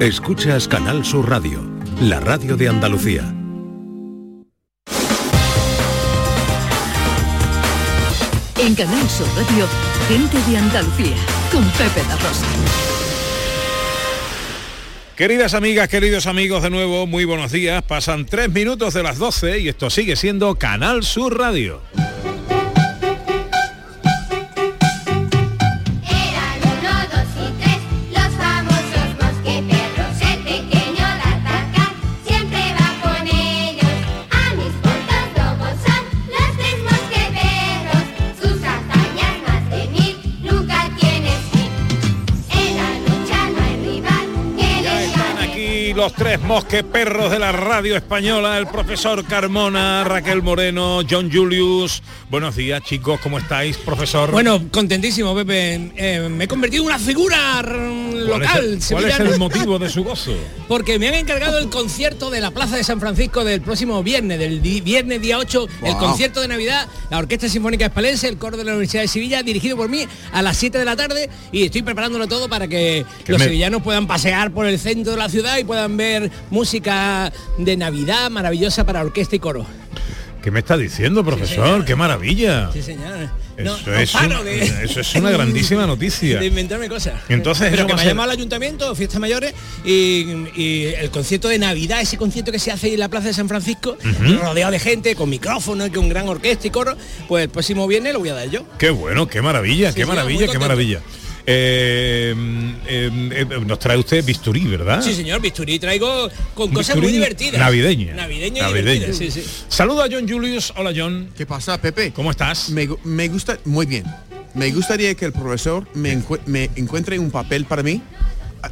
Escuchas Canal Sur Radio, la radio de Andalucía. En Canal Sur Radio, gente de Andalucía, con Pepe La Rosa. Queridas amigas, queridos amigos, de nuevo, muy buenos días. Pasan tres minutos de las 12 y esto sigue siendo Canal Sur Radio. Los tres mosqueperros de la radio española, el profesor Carmona, Raquel Moreno, John Julius. Buenos días, chicos, ¿cómo estáis, profesor? Bueno, contentísimo, Pepe. Eh, me he convertido en una figura r- ¿cuál, local es el, cuál es el motivo de su gozo? Porque me han encargado el concierto de la Plaza de San Francisco del próximo viernes, del di- viernes día 8, el concierto de Navidad, la Orquesta Sinfónica Espalense, el coro de la Universidad de Sevilla, dirigido por mí a las 7 de la tarde y estoy preparándolo todo para que Que los me- sevillanos puedan pasear por el centro de la ciudad y puedan ver música de Navidad maravillosa para orquesta y coro. ¿Qué me está diciendo, profesor? ¡Qué maravilla! Sí, señor. Eso, No- es paro un- de- eso es una grandísima noticia. de inventarme cosas. Entonces pero que me ha llamado al ayuntamiento, fiestas mayores y, y el concierto de Navidad, ese concierto que se hace en la Plaza de San Francisco, rodeado de gente, con micrófono y con gran orquesta y coro, pues el próximo viernes lo voy a dar yo. Qué bueno, qué maravilla, Sí, qué maravilla, qué maravilla. Eh, eh, eh, nos trae usted bisturí, ¿verdad? Sí, señor, bisturí traigo con Un cosas bisturí muy divertidas. Navideña. Navideña y Navideña. sí, sí. Saludo a John Julius. Hola, John. ¿Qué pasa, Pepe? ¿Cómo estás? Me, gu- me gusta, muy bien. Me gustaría que el profesor me, encue- me encuentre un papel para mí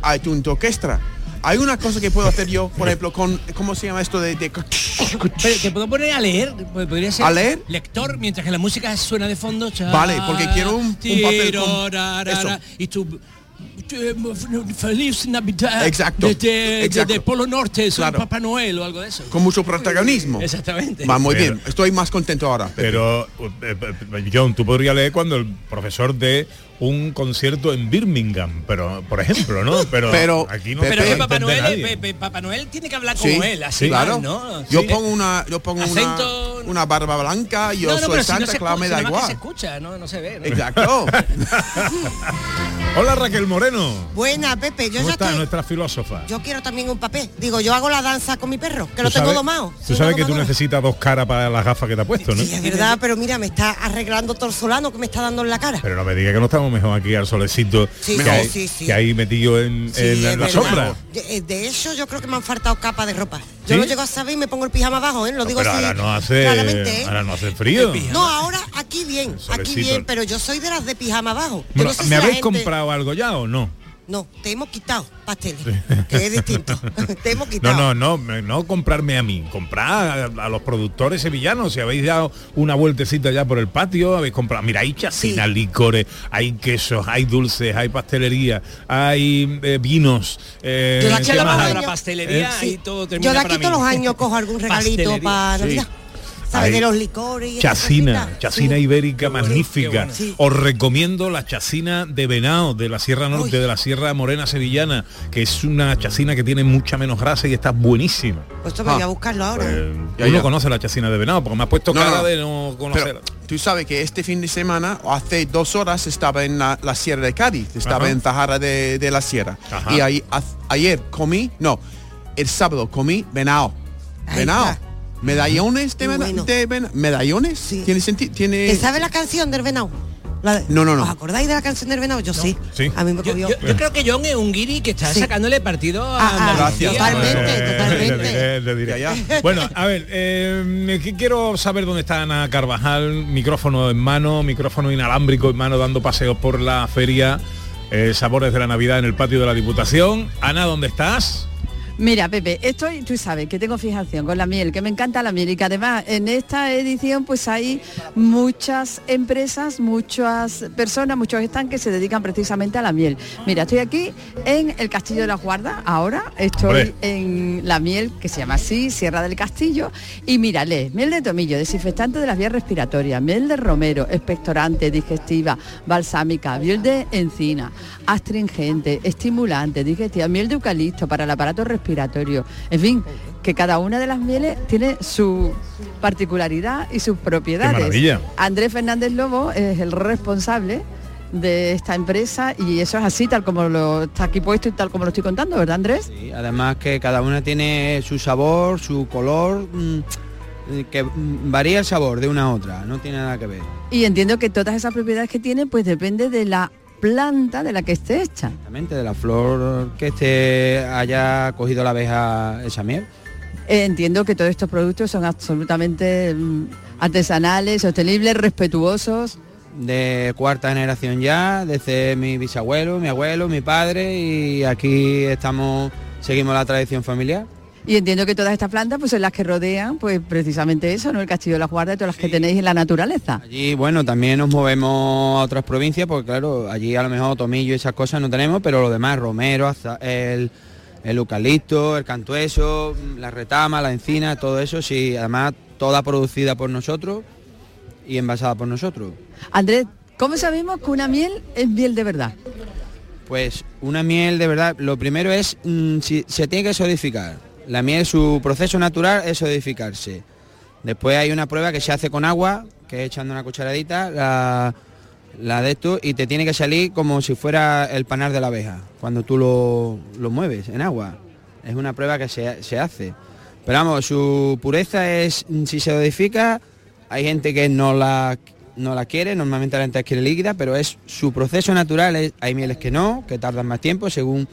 a, a tu tu orquesta. Hay una cosa que puedo hacer yo, por ejemplo, con, ¿cómo se llama esto de...? de- te puedo poner a leer, Pues podría ser ¿A leer? lector mientras que la música suena de fondo. cha, Vale, porque quiero un- un papel con- eso. Y tu feliz Navidad Exacto, desde exacto. el Polo Norte, soy Claro. Papá Noel o algo de eso. con mucho protagonismo. Exactamente. Va muy Pero- bien. Estoy más contento ahora. Pepe. Pero, eh, eh, John, tú podrías leer cuando el profesor dé un concierto en Birmingham, pero por ejemplo, ¿no? Pero, Pero- aquí no Pero que Papá Noel, nadie. Pe- Pe- Papá Noel tiene que hablar Sí, como él, así claro. ¿no? Yo Sí. pongo una, yo pongo Acento- una, una barba blanca, yo No, no, soy pero si no Santa Claus, escu- me si da que se igual. escucha, no, no se ve. ¿no? Exacto. Hola Raquel Moreno. Buena, Pepe. Yo ¿Cómo ya está estoy- nuestra filósofa? Yo quiero también un papel. Digo, yo hago la danza con mi perro, que lo tengo sabes- domado. Tú sabes que tú necesitas dos caras para las gafas que te ha puesto, ¿no? Sí, es verdad, pero mira, me está arreglando solano que me está dando en la cara. Pero no me diga que no estamos mejor aquí al solecito Sí, que, sí, hay, sí, sí. que hay metido en, Sí, en la sombra. De, eh, de eso yo creo que me han faltado capas de ropa. Yo ¿Sí? lo llego a saber y me pongo el pijama abajo, ¿eh? Lo digo pero así ahora no hace, claramente, ¿eh? ahora no hace frío. No, ahora aquí bien, aquí bien, pero yo soy de las de pijama abajo. Yo Bueno, no sé ¿Me habéis gente- comprado algo ya o no? No, te hemos quitado pasteles, que es distinto. te hemos No, quitado. no, no, me- no comprarme a mí, comprar a, a los productores sevillanos. Si habéis dado una vueltecita ya por el patio, habéis comprado. Mira, hay chacinas, Sí. licores, hay quesos, hay dulces, hay pastelería, hay eh, vinos. eh, Yo la ¿qué eché la pastelería Sí. y todo termina Yo de para aquí mí. todos los años cojo algún regalito Pastelería. para Navidad. ¿Sabes? Hay De los licores y Chacina, chacina Sí. ibérica magnífica. qué bueno. Sí. Os recomiendo la chacina de Venado de la Sierra Norte, Uy. de la Sierra Morena Sevillana, que es una chacina que tiene mucha menos grasa y está buenísima. Pues esto voy Ah, a buscarlo ahora. Pues. Ya, uno conoce la chacina de Venado, porque me ha puesto No, cara no. de no conocer. Pero tú sabes que este fin de semana, o hace dos horas, estaba en la, la Sierra de Cádiz, estaba Ajá. en Zahara de, de la Sierra. Ajá. Y ahí- a- ayer comí, no, el sábado comí Venado. está. Medallones de, Qué vena- bueno. de vena- medallones. Sí. ¿Tiene sentido? Tiene. ¿Te sabes la canción del venado? De- No, no, no. ¿Os acordáis de la canción del venado? Yo sí. Sí. A mí me Yo, cogió. yo- yo creo que John es un guiri que está Sí. sacándole partido a Ah, ah, Andalucía. totalmente, Eh, totalmente. le diré, le diré. Ya, Bueno, a ver, eh, quiero saber dónde está Ana Carvajal, micrófono en mano, micrófono inalámbrico en mano, dando paseos por la feria, eh, sabores de la Navidad en el patio de la Diputación. Ana, ¿dónde estás? Mira, Pepe, estoy, tú sabes que tengo fijación con la miel, que me encanta la miel y que además en esta edición pues hay muchas empresas, muchas personas, muchos están que se dedican precisamente a la miel. Mira, estoy aquí en el Castillo de la Guarda, ahora estoy en la miel que se llama así, Sierra del Castillo, y mírale, miel de tomillo, desinfectante de las vías respiratorias, miel de romero, expectorante, digestiva, balsámica, miel de encina, astringente, estimulante, digestiva, miel de eucalipto para el aparato respiratorio, en fin, que cada una de las mieles tiene su particularidad y sus propiedades. maravilla. Andrés Fernández Lobo es el responsable de esta empresa y eso es así tal como lo está aquí puesto y tal como lo estoy contando, ¿verdad Andrés? Sí, además que cada una tiene su sabor, su color, mm, que varía el sabor de una a otra, no tiene nada que ver. Y entiendo que todas esas propiedades que tiene pues depende de la planta de la que esté hecha. Exactamente, de la flor que esté haya cogido la abeja esa miel. Eh, entiendo que todos estos productos son absolutamente mm, artesanales, sostenibles, respetuosos. De cuarta generación ya, desde mi bisabuelo, mi abuelo, mi padre y aquí estamos, seguimos la tradición familiar. Y entiendo que todas estas plantas pues son las que rodean pues precisamente eso, ¿no? El Castillo de la Guarda y todas las que tenéis en la naturaleza. Allí, bueno, también nos movemos a otras provincias, porque claro, allí a lo mejor tomillo y esas cosas no tenemos, pero lo demás, romero, aza- el, el eucalipto, el cantueso, la retama, la encina, todo eso, sí, además toda producida por nosotros y envasada por nosotros. Andrés, ¿cómo sabemos que una miel es miel de verdad? Pues una miel de verdad, lo primero es, mm, si, se tiene que solidificar. La miel, su proceso natural es solidificarse. Después hay una prueba que se hace con agua, que es echando una cucharadita, la, de esto, y te tiene que salir como si fuera el panar de la abeja, cuando tú lo, lo mueves en agua. Es una prueba que se, se hace. Pero vamos, su pureza es, mm, si se solidifica, hay gente que no la, no la quiere, normalmente la gente quiere líquida, pero es su proceso natural, hay mieles que no, que tardan más tiempo, según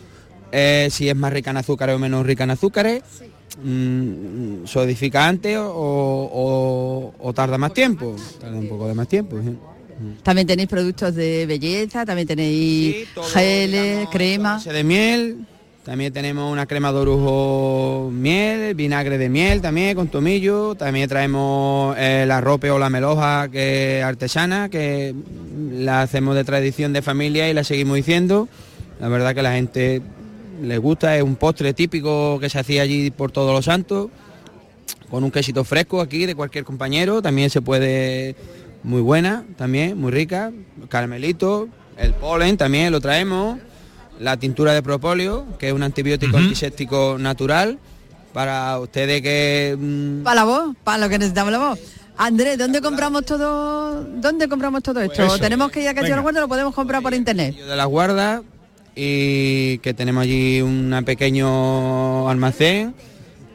eh, si es más rica en azúcares o menos rica en azúcares, mm, solidifica antes o, o- o tarda más tiempo, tarda un poco de más tiempo. sí. También tenéis productos de belleza, también tenéis todo, geles, digamos, crema. de miel, también tenemos una crema de orujo miel, vinagre de miel también con tomillo, también traemos eh, la rope o la meloja que es artesana, que la hacemos de tradición de familia y la seguimos diciendo. La verdad que la gente le gusta, es un postre típico que se hacía allí por todos los santos, con un quesito fresco aquí de cualquier compañero, también se puede, muy buena también, muy rica, caramelito, el polen también lo traemos, la tintura de propóleo, que es un antibiótico antiséptico natural, para ustedes que... mm, Para la voz, para lo que necesitamos la voz. Andrés, ¿dónde compramos todo? ¿Dónde compramos todo esto? Eso. ¿Tenemos que ir a Castillo de la Venga. Guardia o lo podemos comprar por internet? de la guarda y que tenemos allí un pequeño almacén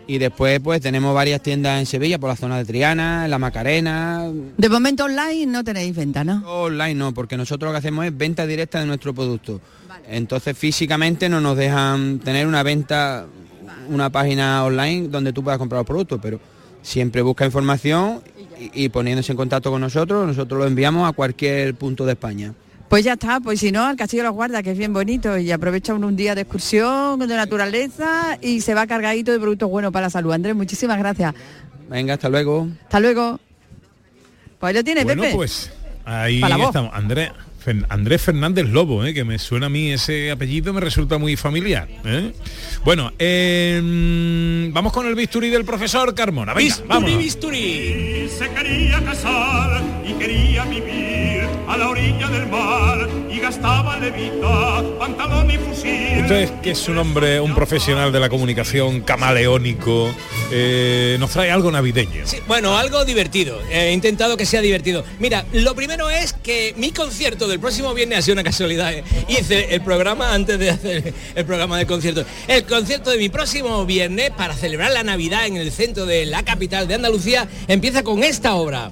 y después pues tenemos varias tiendas en Sevilla por la zona de Triana, en la Macarena, De momento online no tenéis venta, ¿no? online no, porque nosotros lo que hacemos es venta directa de nuestro producto. Entonces físicamente no nos dejan tener una venta, una página online donde tú puedas comprar los productos, pero siempre busca información y, y poniéndose en contacto con nosotros, nosotros lo enviamos a cualquier punto de España. Pues ya está, pues si no, al Castillo de la Guardia, que es bien bonito, y aprovecha uno un día de excursión, de naturaleza, y se va cargadito de productos buenos para la salud. Andrés, muchísimas gracias. Venga, hasta luego. Hasta luego. Pues ahí lo tienes, Bueno, Pepe. pues ahí estamos. Andrés, Fer- Andrés Fernández Lobo, ¿eh? que me suena a mí ese apellido, me resulta muy familiar. ¿eh? Bueno, eh, vamos con el bisturí del profesor Carmona. Venga, vámonos. Y se quería casar y quería vivir a la orilla del mar y gastaba levita, pantalón y fusil. Usted que es un hombre, un profesional de la comunicación camaleónico, eh, nos trae algo navideño. Sí, bueno, algo divertido. He intentado que sea divertido. Mira, lo primero es que mi concierto del próximo viernes ha sido una casualidad. ¿eh? Hice el programa antes de hacer el programa del concierto. El concierto de mi próximo viernes para celebrar la Navidad en el centro de la capital de Andalucía empieza con esta obra.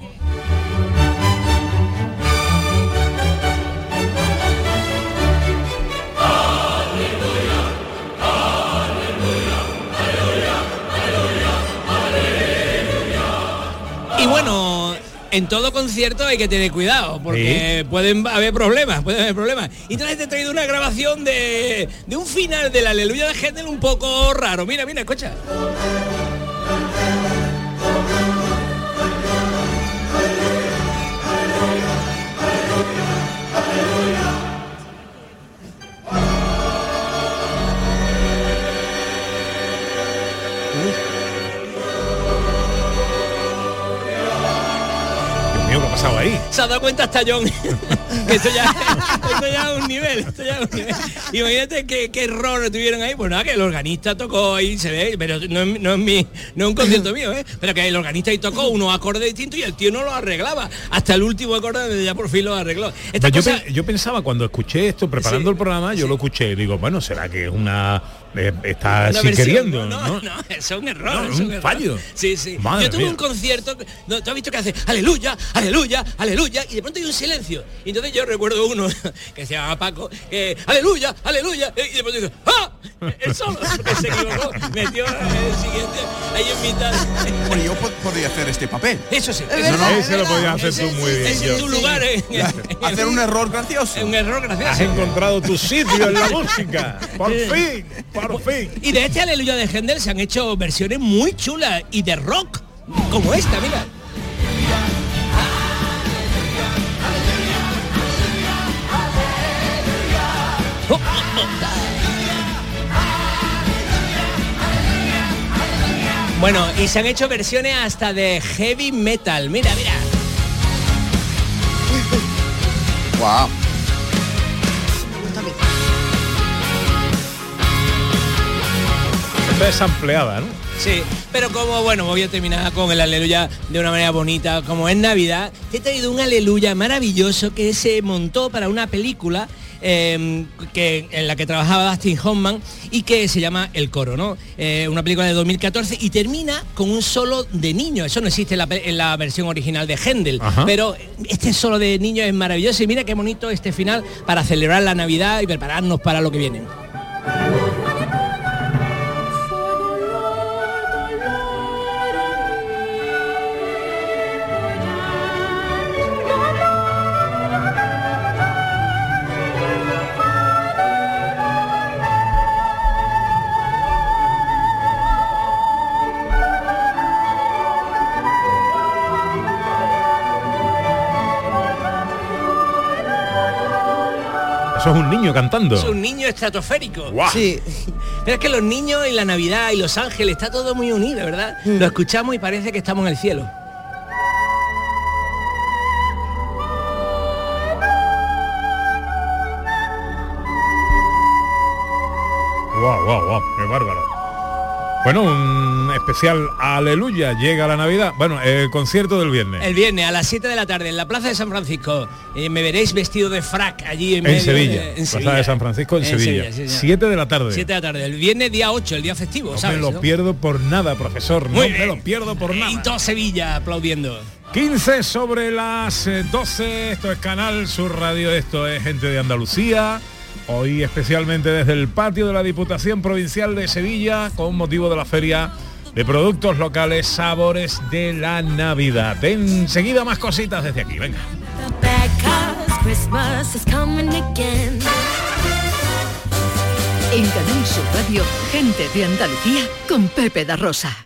Y bueno, en todo concierto hay que tener cuidado, porque pueden haber problemas, pueden haber problemas. Y entonces te he traído una grabación de, de un final de la Aleluya de Händel un poco raro. Mira, mira, escucha. Pasado ahí? Se ha dado cuenta hasta John. que esto ya, esto ya es un nivel, esto ya es un nivel. Imagínate qué, qué error tuvieron ahí. Pues nada, que el organista tocó ahí, se ve, pero no es, no es mi, no es un concierto mío, ¿eh? Pero que el organista ahí tocó unos acordes distintos y el tío no lo arreglaba. Hasta el último acorde donde ya por fin lo arregló. Esta yo, cosa- pe- yo pensaba cuando escuché esto, preparando Sí, el programa, yo lo escuché y digo, bueno, será que es una... eh, está versión, queriendo, no, ¿no? no, es un error. No, es un fallo. Sí, sí. Madre Yo tuve mía. un concierto, no, ¿tú has visto que hace aleluya, aleluya, aleluya? Y de pronto hay un silencio. Y entonces yo recuerdo uno que se llama Paco, que aleluya, aleluya, y de pronto dice, ¡ah! El solo, que se equivocó, metió el siguiente ahí en mitad. Bueno, yo po- podría hacer este papel. Eso sí, Es es Ese lo podías hacer Ese- tú muy bien. es tu lugar, ¿eh? Hacer un error gracioso. un error Has gracioso. encontrado tu sitio en la música. Por fin, por fin. Y de este Aleluya de Händel se han hecho versiones muy chulas y de rock, como esta, mira. Bueno, y se han hecho versiones hasta de heavy metal. Mira, mira. Wow. Esta es ampliada, ¿no? Sí, pero como bueno, voy a terminar con el aleluya de una manera bonita, como es Navidad, te he traído un aleluya maravilloso que se montó para una película eh, que, en la que trabajaba Dustin Hoffman y que se llama El Coro, ¿no? Eh, una película de 2014 y termina con un solo de niño. Eso no existe en la, pe- en la versión original de Händel, Ajá. pero este solo de niño es maravilloso y mira qué bonito este final para celebrar la Navidad y prepararnos para lo que viene. Eso es un niño cantando. Es un niño estratosférico. Guau. Sí. Pero es que los niños y la Navidad y los ángeles, está todo muy unido, ¿verdad? Lo escuchamos y parece que estamos en el cielo. Guau, guau, guau, qué bárbaro. Bueno, un especial Aleluya, llega la Navidad. Bueno, el concierto del viernes. El viernes a las 7 de la tarde en la Plaza de San Francisco. eh, me veréis vestido de frac allí en, en medio Sevilla, de- Plaza de San Francisco, en, Sevilla. sí, señor. 7 de la tarde. 7 de la tarde. El viernes día 8, el día festivo, no ¿sabes? me lo no? pierdo por nada, profesor. Muy no me lo pierdo por Y nada. todo Sevilla aplaudiendo. 15 sobre las eh, 12, esto es Canal Sur Radio, esto es Gente de Andalucía. Hoy especialmente desde el patio de la Diputación Provincial de Sevilla con motivo de la feria de productos locales Sabores de la Navidad. Enseguida más cositas desde aquí, venga. En Canal Sur Radio, gente de Andalucía con Pepe da Rosa.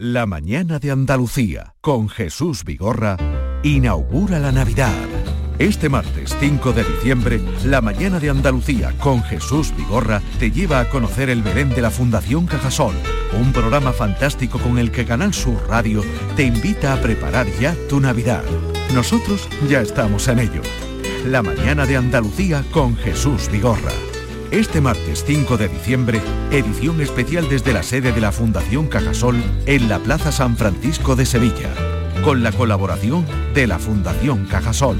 La mañana de Andalucía con Jesús Vigorra inaugura la Navidad. Este martes 5 de diciembre, la mañana de Andalucía con Jesús Vigorra te lleva a conocer el Belén de la Fundación Cajasol, un programa fantástico con el que Canal Sur Radio te invita a preparar ya tu Navidad. Nosotros ya estamos en ello. La mañana de Andalucía con Jesús Vigorra. Este martes 5 de diciembre, edición especial desde la sede de la Fundación Cajasol en la Plaza San Francisco de Sevilla, con la colaboración de la Fundación Cajasol.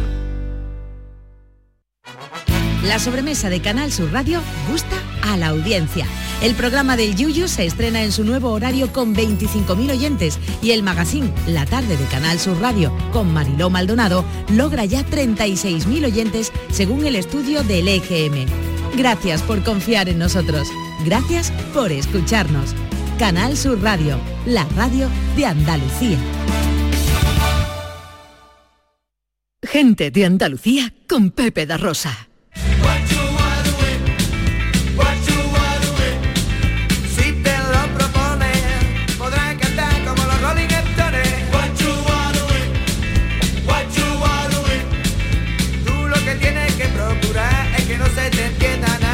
La sobremesa de Canal Sur Radio gusta a la audiencia. El programa del Yuyu se estrena en su nuevo horario con 25.000 oyentes y el magazine La tarde de Canal Sur Radio con Mariló Maldonado logra ya 36.000 oyentes según el estudio del EGM. Gracias por confiar en nosotros. Gracias por escucharnos. Canal Sur Radio, la radio de Andalucía. Gente de Andalucía con Pepe da Rosa.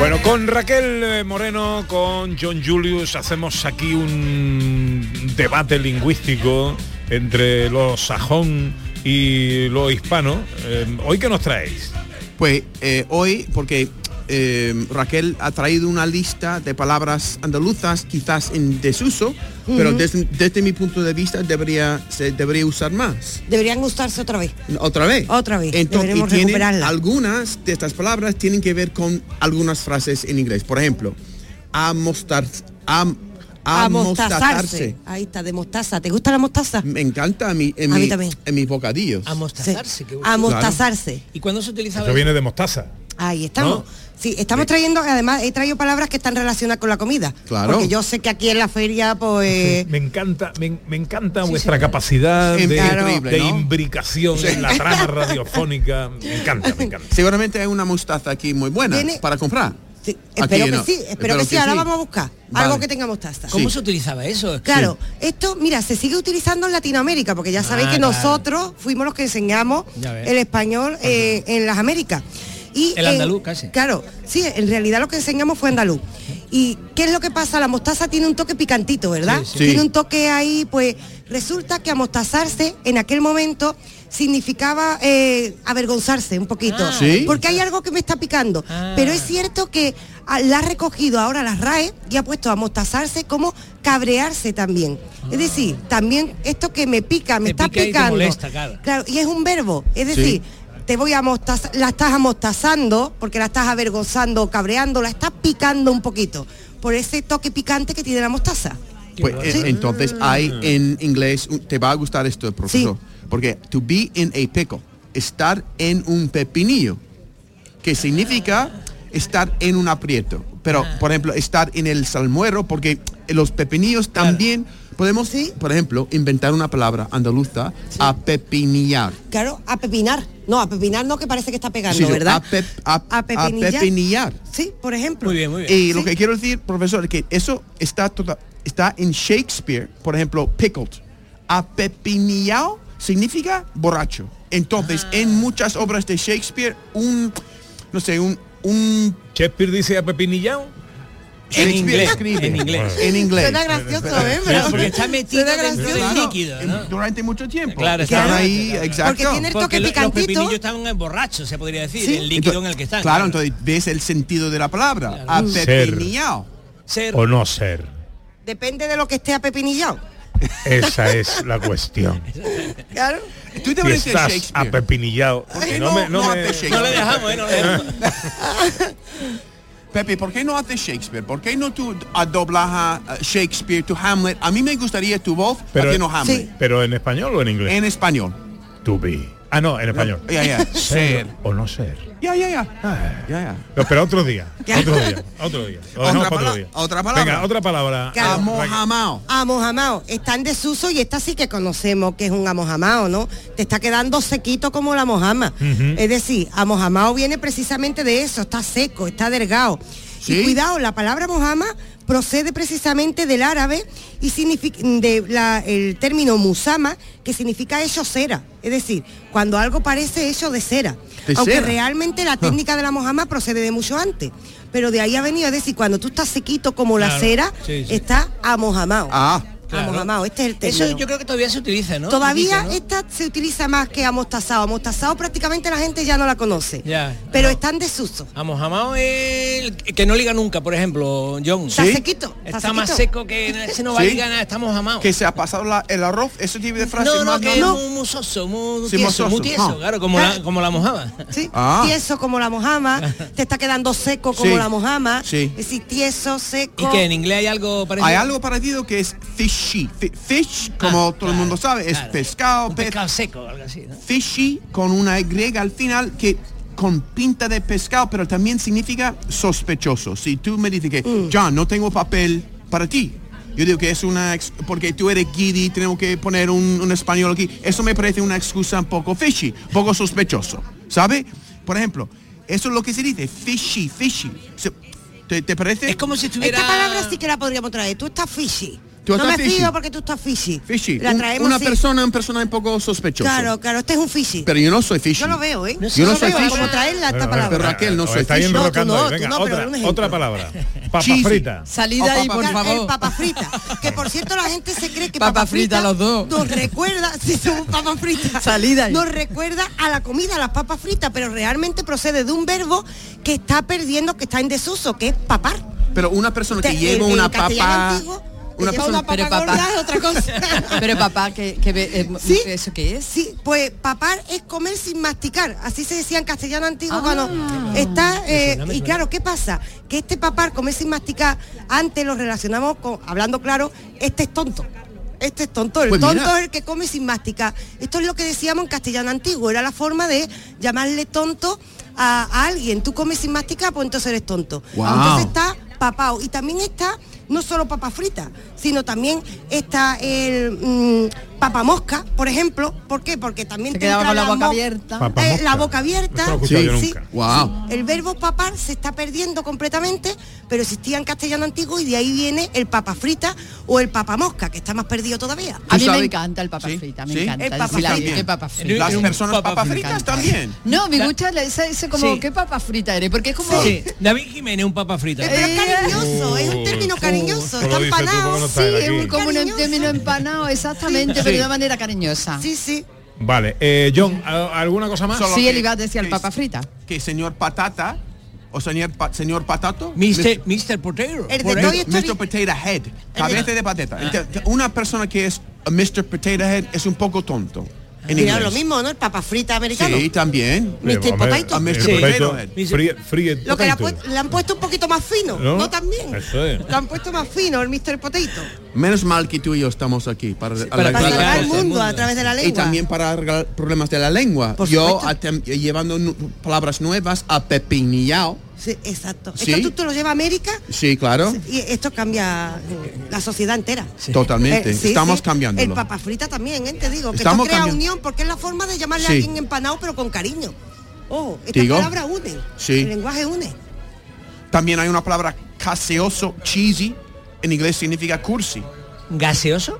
Bueno, con Raquel eh, Moreno, con John Julius, hacemos aquí un debate lingüístico entre lo sajón y lo hispano. Eh, ¿Hoy qué nos traéis? Pues eh, hoy, porque eh, Raquel ha traído una lista de palabras andaluzas quizás en desuso, pero desde, desde mi punto de vista debería, se debería usar más. Deberían gustarse otra vez. Otra vez. Otra vez. Entonces, y tienen- algunas de estas palabras tienen que ver con algunas frases en inglés. Por ejemplo, amostar, am, Amostazarse. amostazarse. Ahí está, de mostaza. ¿Te gusta la mostaza? Me encanta a mí, en, A mí también. en mis bocadillos. Amostazarse. qué Amostazarse. ¿Y cuándo se utilizaba Eso viene de mostaza. Ahí estamos. Sí, estamos trayendo, además he traído palabras que están relacionadas con la comida. Claro. Porque yo sé que aquí en la feria, pues... Me encanta, me, me encanta vuestra capacidad de, Increíble, de ¿no? imbricación Sí. en la trama radiofónica. Me encanta, me encanta. Seguramente hay una mostaza aquí muy buena para comprar. Sí, espero que no. sí, espero, que, sí. Ahora vamos a buscar Vale. algo que tenga mostaza. ¿Cómo se utilizaba eso? Claro, esto, mira, se sigue utilizando en Latinoamérica, porque ya sabéis Ah, que claro. nosotros fuimos los que enseñamos el español eh, en las Américas. Y El en- andaluz, casi. Claro, sí, en realidad lo que enseñamos fue andaluz. ¿Y qué es lo que pasa? La mostaza tiene un toque picantito, ¿verdad? Sí, sí. Tiene un toque ahí, pues resulta que amostazarse en aquel momento significaba eh, avergonzarse un poquito. Ah. Sí. Porque hay algo que me está picando. Pero es cierto que ah, la ha recogido ahora las RAE y ha puesto amostazarse como cabrearse también. Es decir, también esto que me pica, me Te está pica y te picando. molesta, claro. Claro, y es un verbo. Es Sí. Te voy a amostazar, la estás amostazando, porque la estás avergonzando o cabreando, la estás picando un poquito. Por ese toque picante que tiene la mostaza. Pues Sí. eh, entonces hay en inglés, te va a gustar esto, profesor, porque to be in a pickle, estar en un pepinillo, que significa estar en un aprieto. Pero, por ejemplo, estar en el salmuero, porque los pepinillos también podemos, por ejemplo, inventar una palabra andaluza, a pepinillar. Claro, a pepinar. No, a pepinar no, que parece que está pegando, Sí, sí, ¿verdad? A, pep- a- A a pepinillar. pepinillar. Sí, por ejemplo. Muy bien, muy bien. Y lo que quiero decir, profesor, es que eso está, toda- está en Shakespeare, por ejemplo, pickled. Apepinillao significa borracho. Entonces, en muchas obras de Shakespeare, un, no sé, un... un Shakespeare dice apepinillao. Shakespeare inglés, escribe en inglés. En inglés. Suena gracioso, ¿eh? Claro, porque está metido dentro del líquido, ¿no? Durante mucho tiempo. Claro, Están está- ahí, exacto. Porque tiene el toque los picantito. pepinillos estaban borrachos, se podría decir, Sí. el líquido Entonces- en el que están. Claro, entonces ves el sentido de la palabra. Apepinillao. Ser O no ser. Depende de lo que esté apepinillado. Esa es la cuestión. Claro. Tú Si deberías ser estás qué no, no- me, no no me-? No le dejamos, ¿eh? No le dejamos. Pepe, ¿por qué no haces Shakespeare? ¿Por qué no tú doblajas ah, Shakespeare tu Hamlet? A mí me gustaría tu voz Pero, haciendo Hamlet. Sí. pero en español o en inglés. En español. To be. Ah, no, en español. Ya, ya. Ser o no ser. Ya, ya, ya. Ya, ya. No, pero otro día. Otro día. Otro día. Lo dejamos Otra para otro pala- día. otra palabra. Venga, otra palabra. Amojamao. Amojamao, está en desuso y esta sí que conocemos que es un amojamao, ¿no? Te está quedando sequito como la mojama. Es decir, amojamao viene precisamente de eso, está seco, está delgado. Sí. Y cuidado, la palabra mojama procede precisamente del árabe y significa de la- el término musama, que significa hecho cera. Es decir, cuando algo parece hecho de cera. De Aunque cera. realmente la técnica de la mojama procede de mucho antes. Pero de ahí ha venido, es decir, cuando tú estás sequito como la cera, Sí, sí. está amojamao. Ah, Claro. Amojamao, este es el Eso yo creo que todavía se utiliza, ¿no? Todavía poquito, esta se utiliza más que amostazado. Amostazado prácticamente la gente ya no la conoce. ¿no? Ya. Pero está en desuso. Amojamao es el que no liga nunca, por ejemplo, John. Está sequito. Está, más seco que ese no va a Sí. ligar nada, está mojamao. Que se ha pasado la- el arroz, ese tipo de frase No, no, más que no. muy, muy soso, muy Sí, tieso, mozoso. muy tieso, Ah. claro, como la, como la mojaba. Sí. Ah. Tieso como la mojama, te está quedando seco como Sí. la mojama. Sí. Es decir, tieso, seco. ¿Y que en inglés hay algo parecido? Hay algo parecido que es fishy. Fish, como todo el mundo sabe, es claro. pescado, Un pescado seco, algo así, ¿no? Fishy con una Y al final que con pinta de pescado, pero también significa sospechoso. Si tú me dices que, Mm. John, no tengo papel para ti. Yo digo que es una, ex- porque tú eres guidi, tengo que poner un, un español aquí. Eso me parece una excusa un poco fishy, poco sospechoso. ¿Sabe? Por ejemplo, eso es lo que se dice, fishy, fishy. ¿Te, te parece? Es como si Esta palabra sí que la podríamos traer. Tú estás fishy. Tú no estás me fishy. fío porque tú estás fishy. Fishy. La traemos una persona, un personaje un poco sospechoso. Claro, claro, este es un fishy. Pero yo no soy fishy. Yo lo veo, ¿eh? Yo no soy veo, fishy. como traerla esta palabra. Pero Raquel, no soy estáis fishy. No, tú no, Venga, tú otra, palabra. Papa Cheesy. frita. Salida O ahí, por favor. El papa frita. Que por cierto la gente se cree que Papa papa, frita los dos. nos recuerda, si somos papas fritas, Salida ahí. nos recuerda a la comida, a las papas fritas, pero realmente procede de un verbo que está perdiendo, que está en desuso, que es papar. Pero una persona que lleva una papa... antiguo, Una lleva persona... una papa Pero papá- gorda es otra cosa. Pero papá, que, que eh, ¿Sí? ¿eso qué es? Sí, pues papar es comer sin masticar. Así se decía en castellano antiguo Ah. cuando está. eh, suena, y claro, ¿qué pasa? Que este papar, comer sin masticar, antes lo relacionamos con, hablando claro, este es tonto. Este es tonto, el Pues tonto es el que come sin masticar. Esto es lo que decíamos en castellano antiguo, era la forma de llamarle tonto a, a alguien. Tú comes sin masticar, pues entonces eres tonto. Entonces está papao. Y también está no solo papa frita, sino también está el mm, papamosca, por ejemplo. ¿Por qué? Porque también Se te quedaba entra con la boca mo- abierta. Eh, la boca abierta. No Sí. Sí. Wow. El verbo papar se está perdiendo completamente, pero existía en castellano antiguo y de ahí viene el papa frita o el papamosca, que está más perdido todavía. A mí me encanta el papa Sí, frita, me sí. encanta. El papa decir, "Ay, frita. qué papa frita. Las un personas papa papas frita. fritas también. No, me gusta ese, ese como, Sí. ¿qué papa frita eres? Porque es como... Sí, David Jiménez, un papa frita. Eh, Eh, cariñoso, es un término uh, cariñoso, está empanado. no Sí, es un- como un término empanado, exactamente, pero de una manera cariñosa. Sí, sí. Vale, eh, John, ¿a- ¿alguna cosa más? Solo Sí, él iba a decir el que- papa frita. Que señor patata o señor, pa- señor patato. Mr. Mr. Potato. El de Toy. Mr. Potato Head, cabeza de patata. Entonces, Una persona que es Mr. Potato Head es un poco tonto. En Mira, inglés. lo mismo, ¿no? El papa frita americano. Sí, también. Mr. Potato. Lo que le, han puesto un poquito más fino, ¿No? ¿no? también. Eso es. Lo han puesto más fino, el Mr. Potato. Menos mal que tú y yo estamos aquí para, para arreglar Para salvar las el mundo a través de la lengua. Y también para arreglar problemas de la lengua. Por yo llevando nu- palabras nuevas a pepinillao. Sí, exacto. Sí. Esto tú lo llevas a América Sí, claro. y esto cambia eh, la sociedad entera. Totalmente. Eh, sí, Estamos sí. cambiándolo. El papa frita también, ¿eh? te digo. Que Estamos esto crea cambiando. unión porque es la forma de llamarle Sí. a alguien empanado pero con cariño. Oh, esta Digo. palabra une. Sí. El lenguaje une. También hay una palabra caseoso, cheesy. En inglés significa cursi. ¿Gaseoso?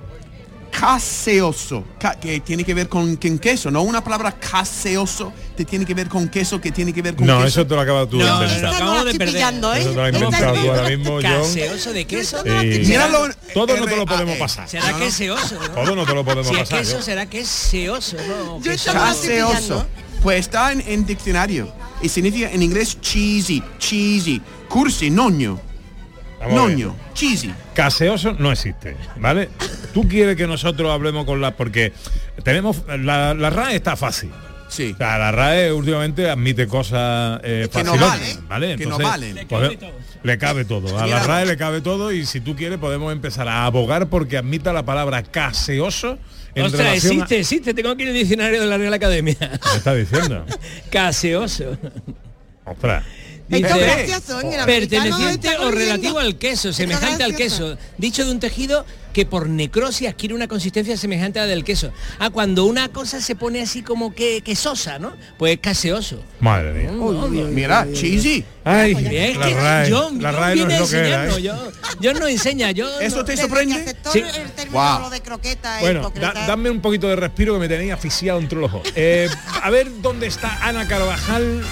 Caseoso, ca- que tiene que ver con, con queso, no una palabra caseoso que tiene que ver con queso, que tiene que ver con No, queso. eso te lo acabas tú de No, inventar. no, no acabamos de perder. ¿eh? Eso te lo has inventado no- tú ahora mismo, John. ¿Gaseoso de queso? Yo no Sí. Míralo, Todo no te lo podemos pasar. ¿Será que es seoso? no? Todo no te lo podemos Si pasar. queso, John. será que es seoso, ¿no? Yo no Caseoso. Pues está en, en diccionario. Y significa en inglés cheesy, cheesy. Cursi, noño. Vamos. Noño, cheesy. Caseoso no existe, ¿vale? Tú quieres que nosotros hablemos con la... Porque tenemos... La, la RAE está fácil. Sí. O sea, la RAE últimamente admite cosas eh, Que no valen, ¿vale? que no valen. Le cabe todo. A la. RAE le cabe todo y si tú quieres podemos empezar a abogar porque admita la palabra caseoso en Ostras, relación existe, existe. Tengo aquí el diccionario de la Real Academia. ¿Qué está diciendo? Caseoso. Ostras. Perteneciente o relativo al queso, semejante al queso. Dicho de un tejido que por necrosis adquiere una consistencia semejante a la del queso. Ah, cuando una cosa se pone así como que quesosa, ¿no? Pues caseoso. Madre mía. Mira, cheesy. Ay, Es la que RAE. John, la RAE no viene es lo que era. enseñando, ¿eh? yo, yo no enseña, yo ¿Eso no- te sorprende? Sí. el término Wow. lo de croqueta Bueno, da- dame un poquito de respiro que me tenía asfixiado entre los ojos. Eh, a ver dónde está Ana Carvajal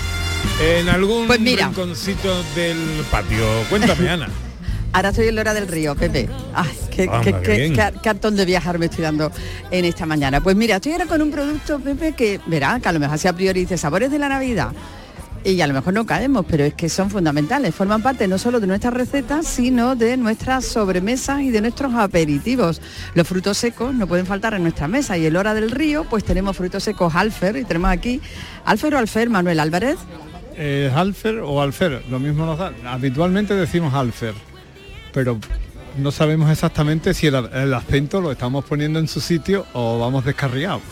en algún Pues mira. rinconcito del patio. Cuéntame, Ana. Ahora estoy en Lora del Río, Pepe. Ay, qué, cartón de viajar me estoy dando en esta mañana. Pues mira, estoy ahora con un producto, Pepe, que verá, que a lo mejor así a priori dice sabores de la Navidad. Y a lo mejor no caemos, pero es que son fundamentales. Forman parte no solo de nuestras recetas, sino de nuestras sobremesas y de nuestros aperitivos. Los frutos secos no pueden faltar en nuestra mesa. Y en Hora del Río, pues tenemos frutos secos Alfer. Y tenemos aquí, Alfer o Alfer, Manuel Álvarez. ¿Es Alfer o Alfer? Lo mismo nos da. Habitualmente decimos Alfer, pero no sabemos exactamente si el, el acento lo estamos poniendo en su sitio o vamos descarriados.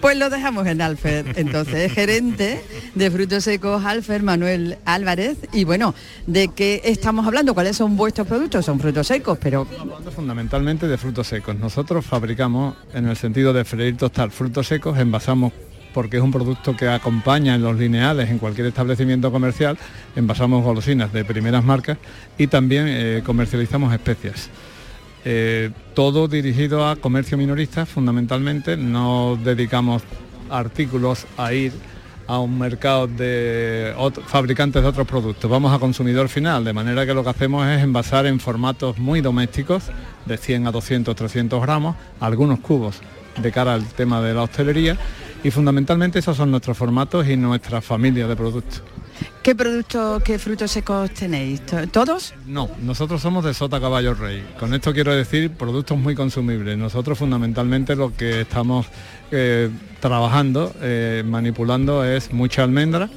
Pues lo dejamos en Alfer. Entonces, es gerente de frutos secos Alfer, Manuel Álvarez. Y bueno, ¿de qué estamos hablando? ¿Cuáles son vuestros productos? Son frutos secos, pero Hablando fundamentalmente de frutos secos. Nosotros fabricamos, en el sentido de freír tostar frutos secos, envasamos porque es un producto que acompaña en los lineales en cualquier establecimiento comercial, envasamos golosinas de primeras marcas y también eh, comercializamos especias. Eh, todo dirigido a comercio minorista fundamentalmente, no dedicamos artículos a ir a un mercado de fabricantes de otros productos, vamos a consumidor final, de manera que lo que hacemos es envasar en formatos muy domésticos, de 100 a 200, 300 gramos, algunos cubos de cara al tema de la hostelería y fundamentalmente esos son nuestros formatos y nuestra familia de productos. ¿qué productos, qué frutos secos tenéis? ¿To- ¿Todos? No, nosotros somos de Sota Caballo Rey. Con esto quiero decir productos muy consumibles. Nosotros fundamentalmente lo que estamos eh, trabajando, eh, manipulando es mucha almendra,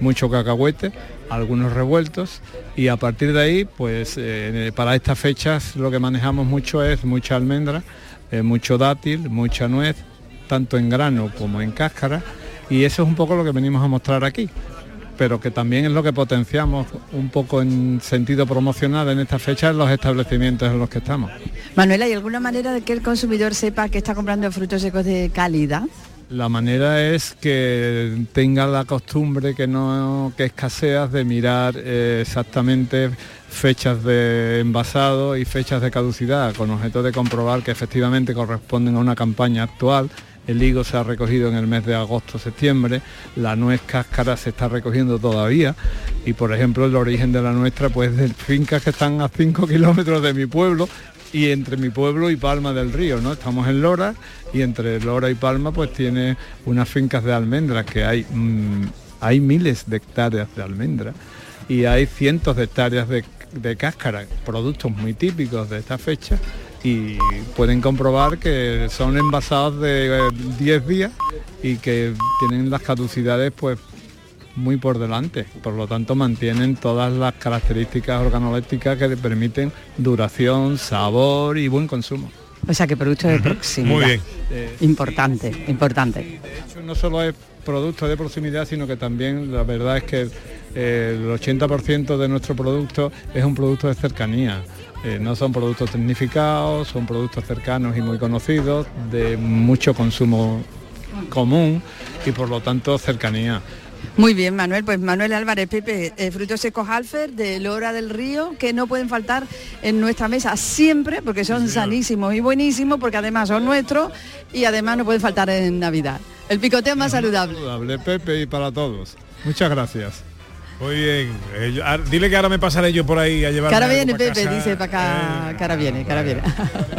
mucho cacahuete, algunos revueltos y a partir de ahí, pues eh, para estas fechas lo que manejamos mucho es mucha almendra, mucho dátil, mucha nuez, tanto en grano como en cáscara y eso es un poco lo que venimos a mostrar aquí pero que también es lo que potenciamos un poco en sentido promocional en esta fecha en los establecimientos en los que estamos. Manuel, ¿hay alguna manera de que el consumidor sepa que está comprando frutos secos de calidad? La manera es que tenga la costumbre que no que escaseas de mirar eh, exactamente fechas de envasado y fechas de caducidad con objeto de comprobar que efectivamente corresponden a una campaña actual. El higo se ha recogido en el mes de agosto-septiembre, la nuez cáscara se está recogiendo todavía y por ejemplo el origen de la nuestra pues de fincas que están a 5 kilómetros de mi pueblo y entre mi pueblo y Palma del Río, ¿no? Estamos en Lora y entre Lora y Palma pues tiene unas fincas de almendras que hay, mm, hay miles de hectáreas de almendra y hay cientos de hectáreas de cáscara, productos muy típicos de esta fecha y pueden comprobar que son envasados de eh, 10 días y que tienen las caducidades pues muy por delante, por lo tanto mantienen todas las características organolépticas que le permiten duración, sabor y buen consumo. O sea, que producto de proximidad. Muy bien. Importante, importante. De hecho, no solo es producto de proximidad, sino que también la verdad es que eh, el 80% de nuestro producto es un producto de cercanía. Eh, no son productos tecnificados, son productos cercanos y muy conocidos, de mucho consumo común y por lo tanto cercanía. Muy bien, Manuel. Pues Manuel Álvarez, Pepe, eh, frutos secos Alfer de Lora del Río, que no pueden faltar en nuestra mesa siempre, porque son sanísimos y buenísimos, porque además son nuestros y además no pueden faltar en Navidad. El picoteo más saludable. Saludable, Pepe, y para todos. Muchas gracias. Muy bien. Eh, yo- dile que ahora me pasaré yo por ahí a llevar. Cara viene, Pepe, dice para acá, cara viene, cara viene.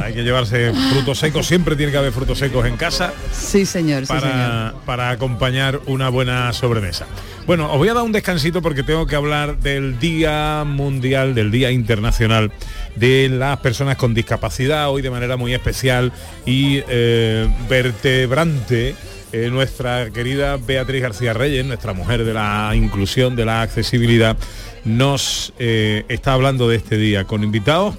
Hay que llevarse frutos secos, siempre tiene que haber frutos secos en casa Sí, señor, sí, señor. para, para acompañar una buena sobremesa. Bueno, os voy a dar un descansito porque tengo que hablar del Día Mundial, del Día Internacional de las Personas con Discapacidad, hoy de manera muy especial y eh, vertebrante. Eh, nuestra querida Beatriz García Reyes, nuestra mujer de la inclusión, de la accesibilidad, nos eh, está hablando de este día con invitados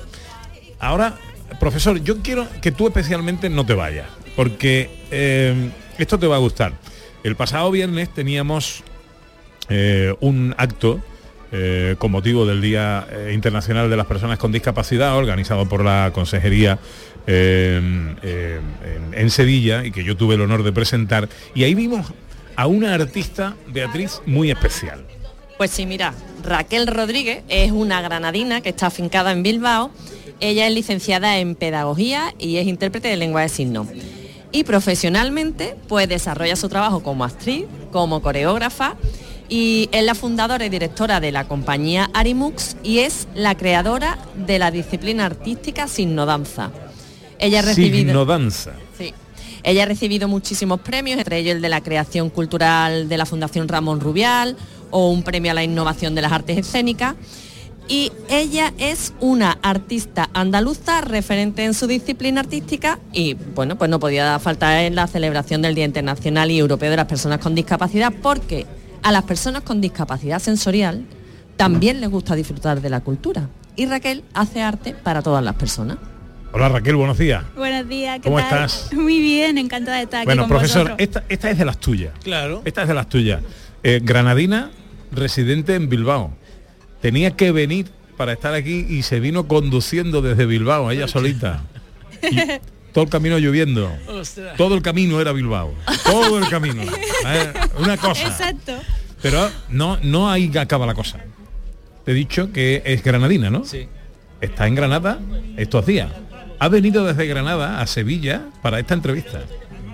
Ahora, profesor, yo quiero que tú especialmente no te vayas, porque eh, esto te va a gustar. El pasado viernes teníamos un acto eh, con motivo del Día eh, Internacional de las Personas con Discapacidad, organizado por la Consejería eh, en, en Sevilla y que yo tuve el honor de presentar. Y ahí vimos a una artista, Beatriz, muy especial. Pues sí, mira, Raquel Rodríguez es una granadina que está afincada en Bilbao. Ella es licenciada en Pedagogía y es intérprete de lengua de signos. Y profesionalmente, pues desarrolla su trabajo como actriz, como coreógrafa y es la fundadora y directora de la compañía Arimux y es la creadora de la disciplina artística Signodanza. Ella ha recibido... Signodanza. Sí. Ella ha recibido muchísimos premios, entre ellos el de la creación cultural de la Fundación Ramón Rubial o un premio a la innovación de las artes escénicas. Y ella es una artista andaluza referente en su disciplina artística y bueno, pues no podía faltar en la celebración del Día Internacional y Europeo de las Personas con Discapacidad porque a las personas con discapacidad sensorial también les gusta disfrutar de la cultura. Y Raquel hace arte para todas las personas. Hola Raquel, buenos días. Buenos días, ¿qué ¿Cómo tal? estás? Muy bien, encantada de estar aquí Bueno, profesor, esta, esta es de las tuyas. Claro. Esta es de las tuyas. Eh, granadina, residente en Bilbao. Tenía que venir para estar aquí y se vino conduciendo desde Bilbao, ella solita. Y todo el camino lloviendo. Ostras. Todo el camino era Bilbao. Todo el camino. Eh, Una cosa. Exacto. Pero no, no ahí acaba la cosa. Te he dicho que es granadina, ¿no? Sí. Está en Granada estos días. Ha venido desde Granada a Sevilla para esta entrevista.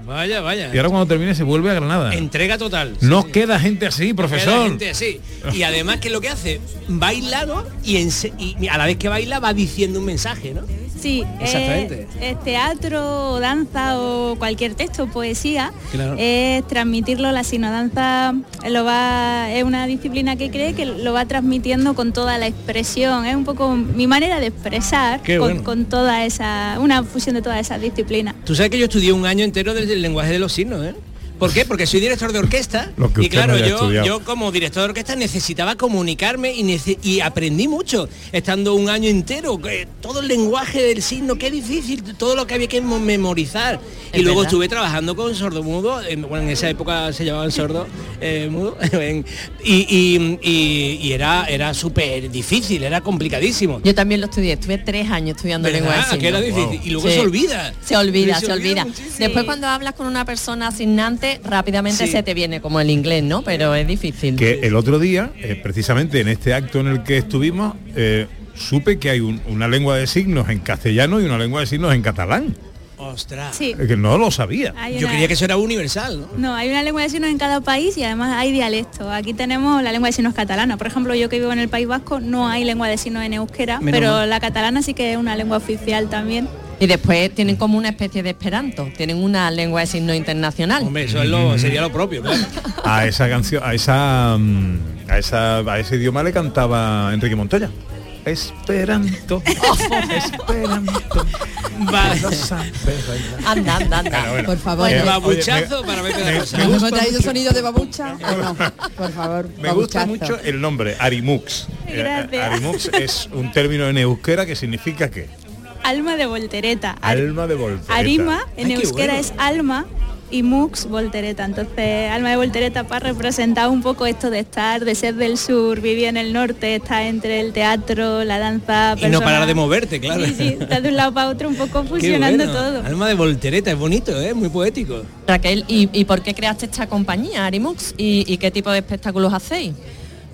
Vaya, vaya. Y ahora cuando termine se vuelve a Granada. Entrega total. Nos queda gente así, Queda profesor. gente así. Y además que lo que hace, baila, ¿no? Y, y a la vez que baila va diciendo un mensaje, ¿no? Sí, Exactamente. Es, es teatro, danza o cualquier texto, poesía. Claro. Es transmitirlo, la sinodanza lo va, es una disciplina que cree que lo va transmitiendo con toda la expresión. Es un poco mi manera de expresar Qué con, bueno. con toda esa, una fusión de todas esas disciplinas. Tú sabes que yo estudié un año entero del, del lenguaje de los signos, ¿eh? ¿Por qué? Porque soy director de orquesta Lo que y no claro, yo, yo como director de orquesta necesitaba comunicarme y, nece- y aprendí mucho estando un año entero. todo el lenguaje del signo, qué difícil, todo lo que había que mo- memorizar. y Es luego verdad. estuve trabajando con sordomudo, en, bueno, en esa época se llamaban sordo eh, mudo, en- y, y- y- y era, era súper difícil, era complicadísimo. Yo también lo estudié, estuve tres años estudiando ¿Verdad? lengua de signos. Que era difícil. Y luego se olvida. Se olvida, Se se, olvida olvida. Después cuando hablas con una persona asignante, rápidamente Sí. se te viene como el inglés, ¿no? Pero es difícil. Que el otro día, eh, precisamente en este acto en el que estuvimos, eh, supe que hay un- una lengua de signos en castellano y una lengua de signos en catalán. Ostras. Sí. Que no lo sabía. Hay Yo una- creía que eso era universal, ¿no? No, hay una lengua de signos en cada país y además hay dialectos. Aquí tenemos la lengua de signos catalana. Por ejemplo, yo que vivo en el País Vasco no hay lengua de signos en euskera, Menos pero mal. la catalana sí que es una lengua oficial también. Y después tienen como una especie de esperanto, tienen una lengua de signo internacional. Hombre, eso es lo, sería lo propio, claro. A esa canción, a esa, mm, a esa, a ese idioma le cantaba Enrique Montoya. Esperanto, esperanto. bailar. Anda, anda, anda. Bueno, bueno. Por favor. El oye, babuchazo me- para Pepe me- de Rosa. me ¿Nos gusta hemos traído sonido de babucha? ¿O no? Por favor, Me gusta mucho el nombre, Arimux. Eh, Gracias. Arimux es un término en euskera que significa qué? Alma de voltereta. Alma de voltereta. Arima en Ay, euskera bueno. es alma y mux voltereta. Entonces, alma de voltereta para representar un poco esto de estar, de ser del sur, vivir en el norte, estar entre el teatro, la danza. Y no parar de moverte, claro. Sí, sí, estás de un lado para otro un poco Qué fusionando bueno. todo. Alma de voltereta, es bonito, ¿eh? Muy poético. Raquel, ¿y, y por qué creaste esta compañía, Arimux? ¿Y, y qué tipo de espectáculos hacéis?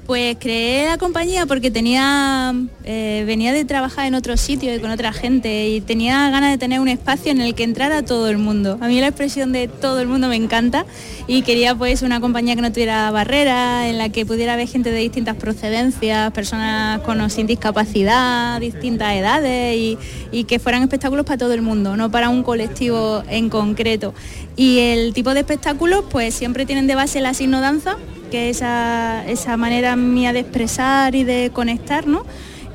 Pues creé la compañía porque eh, venía de trabajar en otro sitio y con otra gente y tenía ganas de tener un espacio en el que entrara todo el mundo. A mí la expresión de todo el mundo me encanta y quería pues una compañía que no tuviera barreras, en la que pudiera haber gente de distintas procedencias, personas con o sin discapacidad, distintas edades y, que fueran espectáculos para todo el mundo, no para un colectivo en concreto. Y el tipo de espectáculos pues siempre tienen de base la signodanza, que es esa, esa manera mía de expresar y de conectar, ¿no?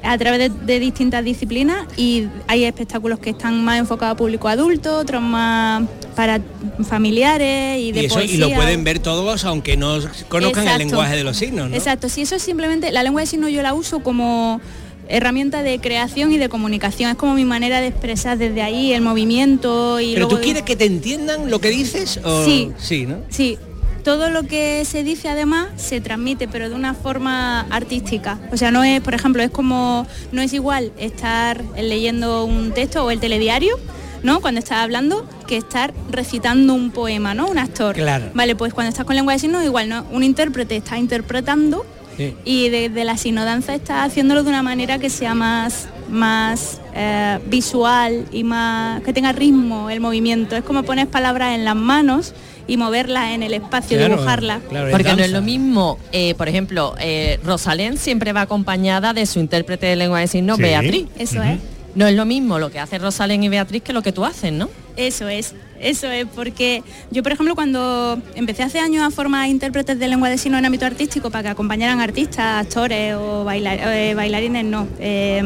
a través de, de distintas disciplinas y hay espectáculos que están más enfocados a público adulto, otros más para familiares y de Y, eso, y poesía. lo pueden ver todos aunque no conozcan el lenguaje de los signos, ¿no? Exacto, si eso es simplemente, la lengua de signos yo la uso como herramienta de creación y de comunicación, es como mi manera de expresar desde ahí el movimiento y Pero luego tú de- quieres que te entiendan lo que dices o Sí. sí, ¿no? Sí, todo lo que se dice además se transmite, pero de una forma artística. O sea, no es, por ejemplo, es como, no es igual estar leyendo un texto o el telediario, ¿no? Cuando estás hablando, que estar recitando un poema, ¿no? Un actor. Claro. Vale, pues cuando estás con lengua de signos, igual, ¿no? Un intérprete está interpretando Sí. y desde la sinodanza está haciéndolo de una manera que sea más más eh, visual y más que tenga ritmo el movimiento es como pones palabras en las manos y moverla en el espacio, Claro, dibujarla. claro, Porque no es lo mismo, eh, por ejemplo, eh, Rosalén siempre va acompañada de su intérprete de lengua de signos, Sí. Beatriz. Eso es. No es lo mismo lo que hace Rosalén y Beatriz que lo que tú haces, ¿no? Eso es, eso es, porque yo, por ejemplo, cuando empecé hace años a formar intérpretes de lengua de signos en ámbito artístico para que acompañaran artistas, actores o bailar- eh, bailarines, no, eh,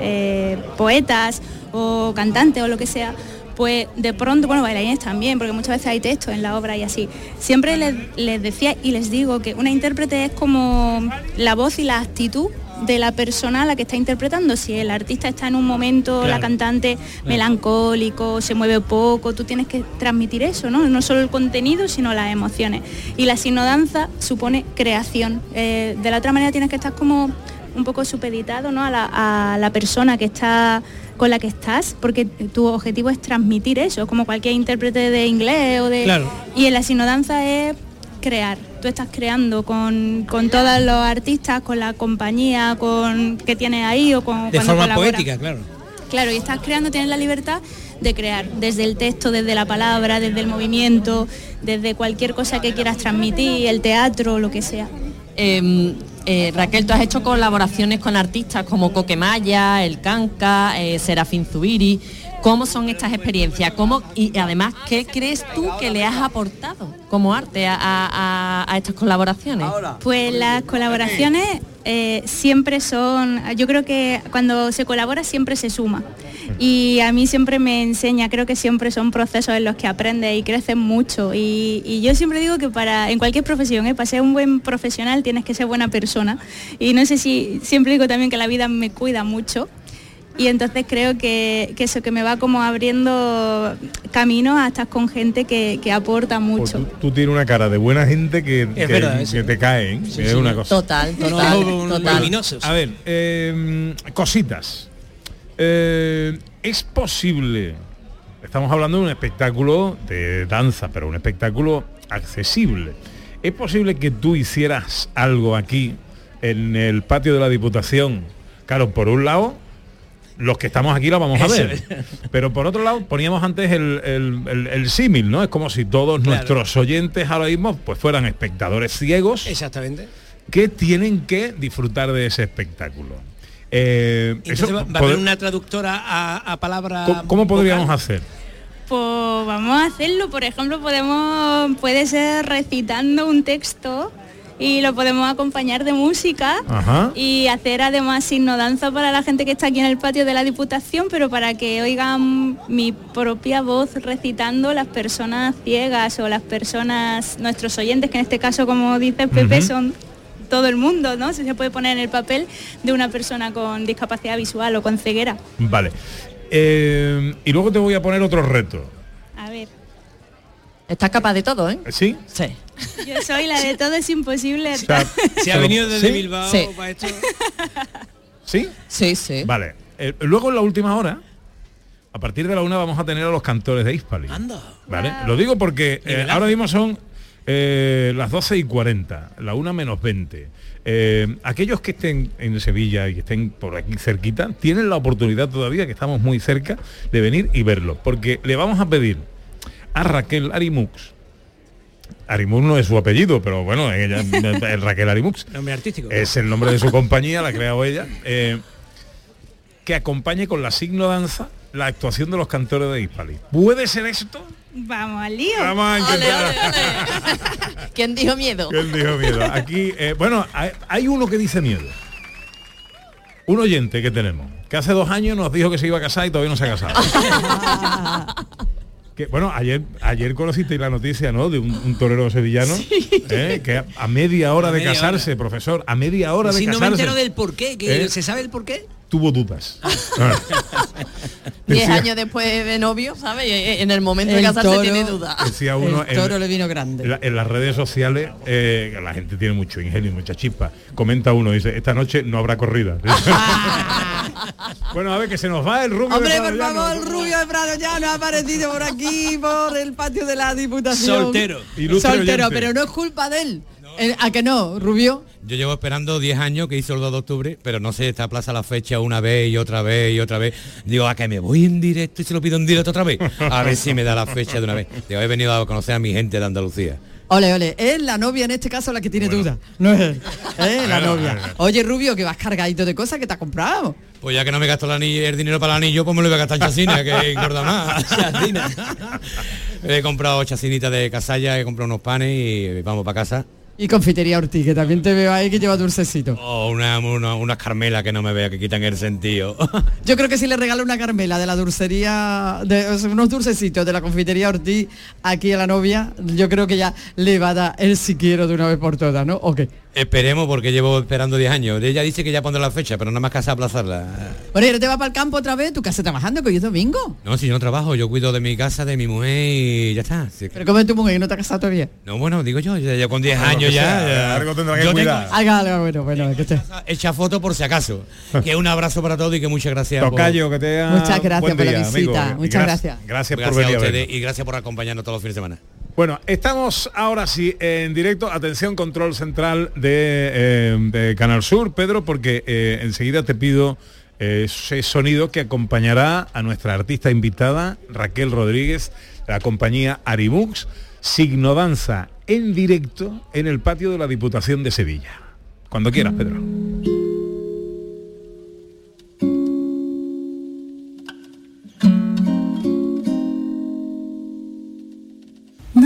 eh, poetas o cantantes o lo que sea, pues de pronto, bueno, bailarines también, porque muchas veces hay textos en la obra y así. Siempre les decía y les digo que una intérprete es como la voz y la actitud de la persona a la que está interpretando. Si el artista está en un momento, la Claro. cantante melancólico, se mueve poco, tú tienes que transmitir eso, ¿no? No solo el contenido, sino las emociones. Y la sinodanza supone creación. Eh, de la otra manera tienes que estar como un poco supeditado ¿no? a, la, a la persona que está con la que estás, porque tu objetivo es transmitir eso, como cualquier intérprete de inglés o de... Claro. Y en la sinodanza es crear. Tú estás creando con, con todos los artistas, con la compañía con, que tienes ahí o con... De forma colaboras. poética, claro. Claro, y estás creando, tienes la libertad de crear, desde el texto, desde la palabra, desde el movimiento, desde cualquier cosa que quieras transmitir, el teatro, lo que sea. Eh, eh, Raquel, tú has hecho colaboraciones con artistas como Coquemaya, El Canca, eh, Serafín Zubiri. ¿Cómo son estas experiencias? ¿Cómo, y además, ¿qué crees tú que le has aportado como arte a, a- a- a estas colaboraciones? Pues las colaboraciones eh, siempre son, yo creo que cuando se colabora siempre se suma. Y a mí siempre me enseña, creo que siempre son procesos en los que aprendes y creces mucho. Y, y yo siempre digo que para, en cualquier profesión, ¿eh? para ser un buen profesional tienes que ser buena persona. Y no sé si, siempre digo también que la vida me cuida mucho. Y entonces creo que, que eso, que me va como abriendo caminos a estar con gente que, que aporta Pues mucho. tú, tú tienes una cara de buena gente que, que, verdad, te cae, ¿eh? Sí, es sí. una cosa. Total, total, total. A ver, eh, cositas. Eh, es posible, estamos hablando de un espectáculo de danza, pero un espectáculo accesible. ¿Es posible que tú hicieras algo aquí en el patio de la Diputación? Claro, por un lado, los que estamos aquí lo vamos a ver. Pero por otro lado, poníamos antes el, el- el- el símil, ¿no? Es como si todos Claro. nuestros oyentes ahora mismo pues fueran espectadores ciegos Exactamente. que tienen que disfrutar de ese espectáculo. Eh, Entonces eso va, va a haber una traductora a, a palabra. ¿Cómo, cómo podríamos vocal? hacer? Pues vamos a hacerlo, por ejemplo, podemos, puede ser recitando un texto y lo podemos acompañar de música Ajá. y hacer además signo danza para la gente que está aquí en el patio de la Diputación, pero para que oigan mi propia voz recitando las personas ciegas o las personas, nuestros oyentes, que en este caso, como dice Pepe, Ujú. son todo el mundo, ¿no? Se se puede poner en el papel de una persona con discapacidad visual o con ceguera. Vale. Eh, y luego te voy a poner otro reto. Estás capaz de todo, ¿eh? ¿Sí? Sí. Yo soy la de todo es imposible. sea, ha venido desde ¿Sí? Bilbao Sí. para esto. ¿Sí? Sí, sí. Vale. Eh, luego en la última hora, a partir de la una vamos a tener a los cantores de Hispali. Anda. ¿Vale? Lo digo porque eh, ahora mismo son eh, las 12 y 40, la una menos 20. Eh, aquellos que estén en Sevilla y que estén por aquí cerquita, tienen la oportunidad todavía, que estamos muy cerca, de venir y verlo. Porque le vamos a pedir a Raquel Arimux, Arimux no es su apellido, pero bueno, ella es Raquel Arimux. Nombre artístico. Es el nombre de su compañía, la ha creado ella. eh, que acompañe con la signo danza la actuación de los cantores de Hispali. ¿Puede ser esto? Vamos al lío. Vamos a. ¿Quién dijo miedo? ¿Quién dijo miedo? Aquí, eh, bueno, hay, hay uno que dice miedo. Un oyente que tenemos, que hace dos años nos dijo que se iba a casar y todavía no se ha casado. Que, bueno, ayer, ayer conocisteis la noticia, ¿no? De un, un torero sevillano, ¿eh? que a, a media hora A de media casarse, profesor, a media hora de si no me casarse, entero del por qué, que ¿Eh? ¿se sabe el por qué? Tuvo dudas. Diez Decía- años después de novio, ¿sabes? Y En el momento de casarse toro- tiene duda. Decía uno El toro le vino grande. en la- en las redes sociales, eh, la gente tiene mucho ingenio, mucha chispa. Comenta uno, dice, esta noche no habrá corrida. bueno, a ver, que se nos va el rubio. de Hombre, por Prado Llano. favor, el rubio de Prado ya no ha aparecido por aquí, por el patio de la Diputación. Soltero. Ilustre Soltero, oyente. pero no es culpa de él. Eh, ¿A que no, Rubio? Yo llevo esperando 10 años que hizo el 2 de octubre, pero no sé, esta plaza la fecha una vez y otra vez y otra vez. Digo, a que me voy en directo y se lo pido en directo otra vez. A ver si me da la fecha de una vez. Digo, he venido a conocer a mi gente de Andalucía. Ole, ole, es la novia en este caso la que tiene duda. No es él, es la Bueno, novia. bueno. Oye, Rubio, que vas cargadito de cosas que te has comprado. Pues ya que no me gasto el, anillo- el dinero para el anillo, pues me lo voy a gastar en chacina, que engorda más. he comprado chacinitas de casalla, he comprado unos panes y vamos para casa. Y confitería Ortiz, que también te veo ahí que lleva dulcecito. O una, una- unas carmelas que no me vea, que quitan el sentido. Yo creo que si le regalo una carmela de la dulcería, de, unos dulcecitos de la confitería Ortiz aquí a la novia, yo creo que ya le va a dar el si quiero de una vez por todas, ¿no? ¿O qué? Esperemos porque llevo esperando 10 años. Ella dice que ya pondrá la fecha, pero nada más que hace aplazarla. Bueno, y ahora te vas para el campo otra vez, tu casa trabajando, que hoy es domingo. No, si yo no trabajo, yo cuido de mi casa, de mi mujer y ya está. Si es que- Pero como es tu mujer y no te has casado todavía. No, bueno, digo yo, ya, ya con 10 Bueno, lo años ya, sea, ya- algo tendrá que yo cuidar. Algo, algo, bueno, bueno, que te... Echa foto por si acaso. que un abrazo para todos y que muchas gracias. por- Tocayo, que te Muchas gracias por la visita, muchas gracias. Gracias, por Gracias venir a a ustedes y gracias por acompañarnos todos los fines de semana. Bueno, estamos ahora sí en directo. Atención, control central de, eh, Canal Sur, Pedro, porque eh, enseguida te pido eh, ese sonido que acompañará a nuestra artista invitada, Raquel Rodríguez, de la compañía Arimux, Signo Danza en directo en el patio de la Diputación de Sevilla. Cuando quieras, Pedro.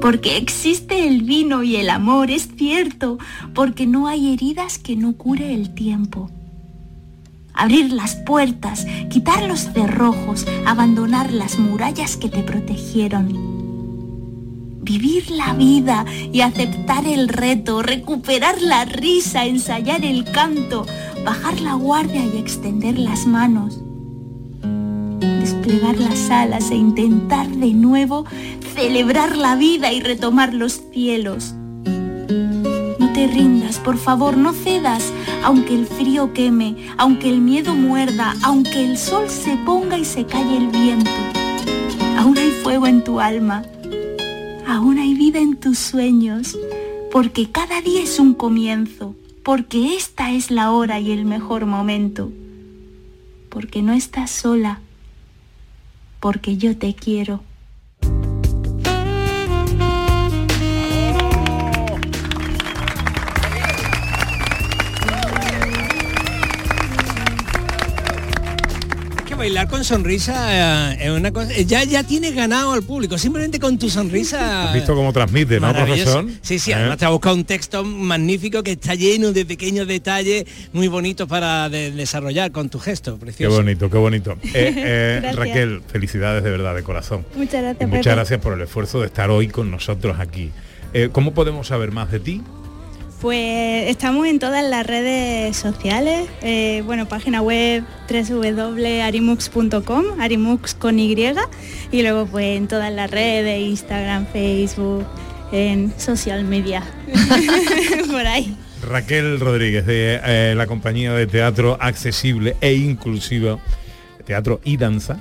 porque existe el vino y el amor, es cierto, porque no hay heridas que no cure el tiempo. Abrir las puertas, quitar los cerrojos, abandonar las murallas que te protegieron. Vivir la vida y aceptar el reto, recuperar la risa, ensayar el canto, bajar la guardia y extender las manos desplegar las alas e intentar de nuevo celebrar la vida y retomar los cielos. No te rindas, por favor, no cedas, aunque el frío queme, aunque el miedo muerda, aunque el sol se ponga y se calle el viento. Aún hay fuego en tu alma, aún hay vida en tus sueños, porque cada día es un comienzo, porque esta es la hora y el mejor momento, porque no estás sola, porque yo te quiero. Bailar con sonrisa eh, es una cosa. Ya, ya tienes ganado al público. Simplemente con tu sonrisa. ¿Has visto cómo transmite, no, profesor? Sí, sí, ¿Eh? además te ha buscado un texto magnífico que está lleno de pequeños detalles muy bonitos para de- desarrollar con tu gesto, Qué precioso. bonito, qué bonito. Eh, eh. Raquel, felicidades de verdad, de corazón. Muchas gracias. Y muchas Pepe. gracias por el esfuerzo de estar hoy con nosotros aquí. Eh, ¿Cómo podemos saber más de ti? Pues estamos en todas las redes sociales, eh, bueno, página web www.arimux.com, arimux con Y, y luego pues en todas las redes, Instagram, Facebook, en social media, por ahí. Raquel Rodríguez, de eh, la compañía de teatro accesible e inclusiva, teatro y danza,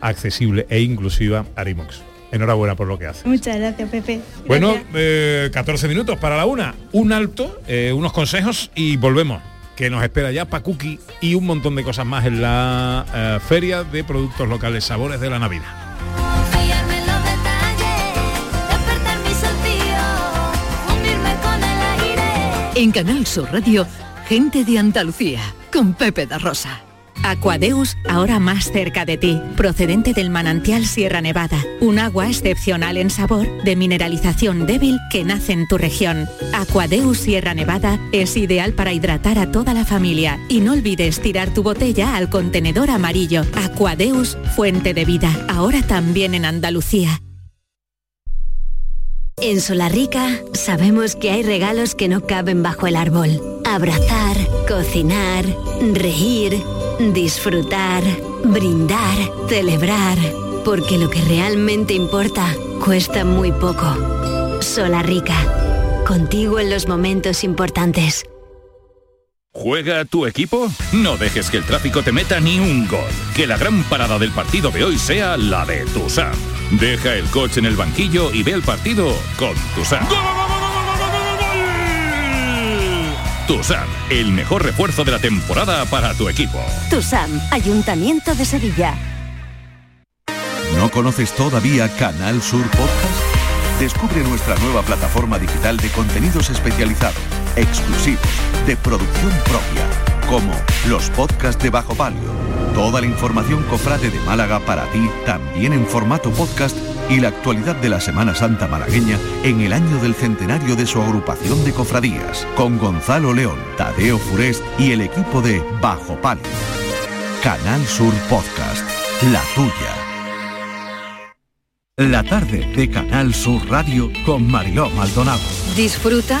accesible e inclusiva Arimox. Enhorabuena por lo que hace. Muchas gracias, Pepe. Bueno, eh, 14 minutos para la una. Un alto, eh, unos consejos y volvemos. Que nos espera ya Pacuki y un montón de cosas más en la eh, Feria de Productos Locales Sabores de la Navidad. En Canal Sur Radio, gente de Andalucía, con Pepe da Rosa. Aquadeus, ahora más cerca de ti, procedente del manantial Sierra Nevada, un agua excepcional en sabor, de mineralización débil que nace en tu región. Aquadeus Sierra Nevada es ideal para hidratar a toda la familia y no olvides tirar tu botella al contenedor amarillo. Aquadeus, fuente de vida, ahora también en Andalucía. En Solarrica sabemos que hay regalos que no caben bajo el árbol. Abrazar, cocinar, reír, disfrutar, brindar, celebrar. Porque lo que realmente importa cuesta muy poco. Solarrica. Contigo en los momentos importantes. ¿Juega tu equipo? No dejes que el tráfico te meta ni un gol. Que la gran parada del partido de hoy sea la de Tusam. Deja el coche en el banquillo y ve el partido con Tusam. Tusam, el mejor refuerzo de la temporada para tu equipo. TUSAM, Ayuntamiento de Sevilla. ¿No conoces todavía Canal Sur Podcast? Descubre nuestra nueva plataforma digital de contenidos especializados, exclusivos, de producción propia, como los podcasts de Bajo Palio, toda la información cofrade de Málaga para ti, también en formato podcast y la actualidad de la Semana Santa malagueña en el año del centenario de su agrupación de cofradías, con Gonzalo León, Tadeo Furest y el equipo de Bajo Palio. Canal Sur Podcast, la tuya. La tarde de Canal Sur Radio con Mariló Maldonado. Disfruta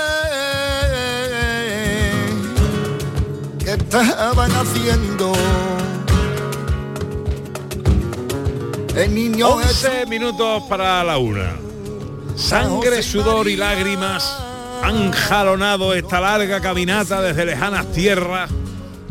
que estaban haciendo. El niño 11 minutos para la una. Sangre, sudor y lágrimas han jalonado esta larga caminata desde lejanas tierras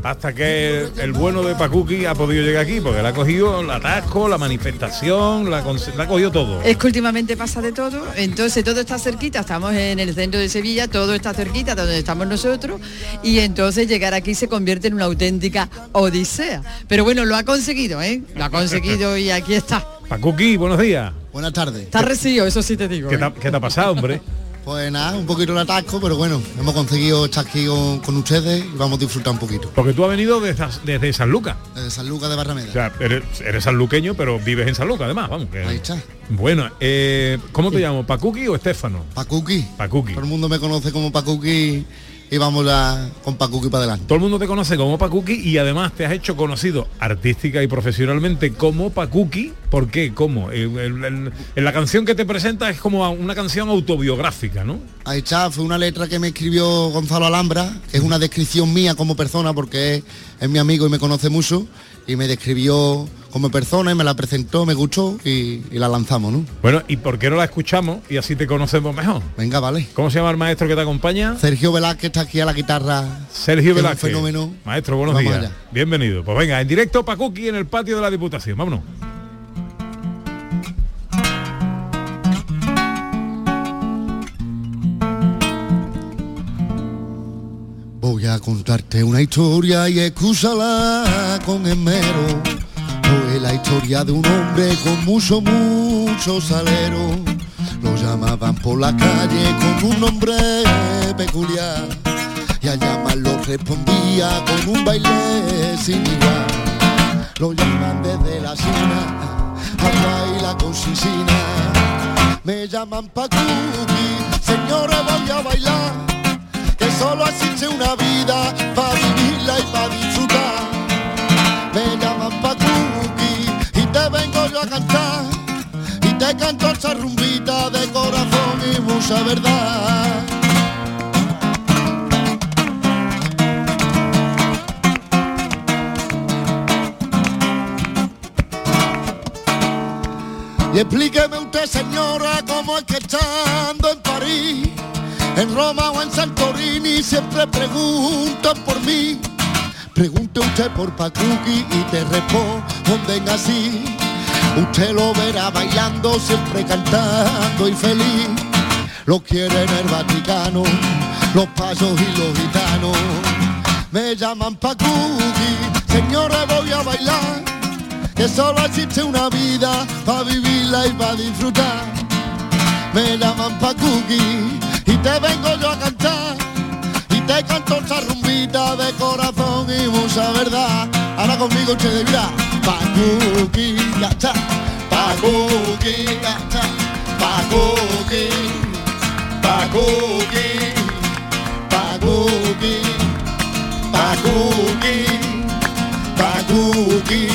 hasta que el bueno de Pacuki ha podido llegar aquí, porque le ha cogido el atasco, la manifestación, la, le ha cogido todo. Es que últimamente pasa de todo, entonces todo está cerquita, estamos en el centro de Sevilla, todo está cerquita de donde estamos nosotros y entonces llegar aquí se convierte en una auténtica odisea. Pero bueno, lo ha conseguido, ¿eh? Lo ha conseguido y aquí está. Pacuki, buenos días. Buenas tardes. Está recibido, eso sí te digo. ¿Qué ¿eh? te, ha- qué te ha pasado, hombre? Pues nada, un poquito el atasco, pero bueno, hemos conseguido estar aquí con, con ustedes y vamos a disfrutar un poquito. Porque tú has venido desde, desde San Lucas. Desde San Lucas de Barrameda. O sea, eres, eres sanluqueño, pero vives en San Lucas, además, vamos. que- Ahí está. Bueno, eh, ¿cómo te llamo? ¿Pacuki o Estefano? Pacuki. Pacuki. Todo el mundo me conoce como Pacuki y vamos a, con Pacuki para adelante. Todo el mundo te conoce como Pacuki y además te has hecho conocido artística y profesionalmente como Pacuki. ¿Por qué? ¿Cómo? El- el- el- en la canción que te presenta es como una canción autobiográfica, ¿no? Ahí está, fue una letra que me escribió Gonzalo Alhambra, que es una descripción mía como persona porque es, es mi amigo y me conoce mucho y me describió como persona y me la presentó, me gustó y, y la lanzamos, ¿no? Bueno, ¿y por qué no la escuchamos y así te conocemos mejor? Venga, vale. ¿Cómo se llama el maestro que te acompaña? Sergio Velázquez está aquí a la guitarra. Sergio que es un Velázquez. fenómeno. Maestro, buenos Vamos días. allá. Bienvenido. Pues venga, en directo Pacuki en el patio de la Diputación. Vámonos. Voy a contarte una historia y escúchala con esmero. Fue la historia de un hombre con mucho, mucho salero. Lo llamaban por la calle con un nombre peculiar. y a llamarlo respondía con un baile sin igual. Lo llaman desde la China, a baila con Sisina. Me llaman pa' cookie, señores voy a bailar, que solo existe una vida para vivirla y para disfrutar. Me y te canto esa rumbita de corazón y mucha verdad. Y explíqueme usted, señora, cómo es que estando en París, en Roma o en Santorini, siempre preguntan por mí. Pregunte usted por Pacuqui y te responden así. Usted lo verá bailando, siempre cantando y feliz. Lo quiere en el Vaticano, los pasos y los gitanos. Me llaman Pacuqui, señores voy a bailar que solo existe una vida para vivirla y para disfrutar. Me llaman pa' cookie y te vengo yo a cantar y te canto esa ya está, pa' cookie, pa' cookie, pa' cookie, pa' cookie, pa' cookie. Pacuqui.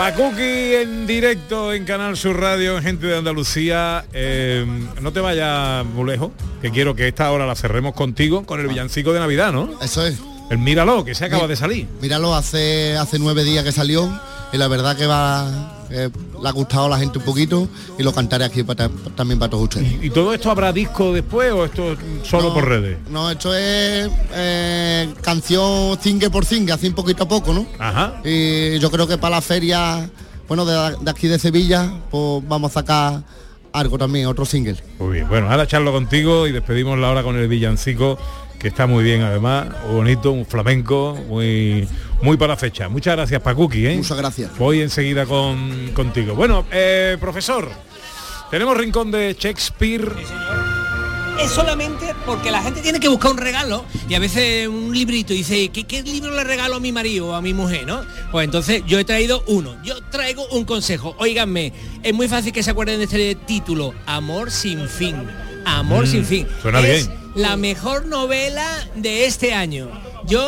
Pacuqui en directo en Canal Sur Radio, en Gente de Andalucía. Eh, no te vayas muy lejos, que quiero que esta hora la cerremos contigo con el villancico de Navidad, ¿no? Eso es. El Míralo, que se acaba de salir. Míralo, hace, hace nueve días que salió y la verdad que va eh, le ha gustado a la gente un poquito y lo cantaré aquí para, también para todos ustedes. ¿Y todo esto habrá disco después o esto es solo No, por redes? No, esto es eh, canción cingue por cingue, así un poquito a poco, ¿no? Ajá. Y yo creo que para la feria, bueno, de, de aquí de Sevilla, pues vamos a sacar algo también, otro single. Muy bien, bueno, ahora charlo contigo y despedimos la hora con el villancico, que está muy bien además, muy bonito, un flamenco, muy muy para la fecha. Muchas gracias, Pacuqui, ¿eh? Muchas gracias. Voy enseguida con, contigo. Bueno, eh, profesor, tenemos rincón de Shakespeare. es solamente porque la gente tiene que buscar un regalo y a veces un librito y dice, ¿qué, qué libro le regalo a mi marido o a mi mujer? ¿no? Pues entonces yo he traído uno. Yo traigo un consejo. Óiganme, es muy fácil que se acuerden de este título, Amor sin fin. Amor Mm, sin fin. suena es bien. La mejor novela de este año. Yo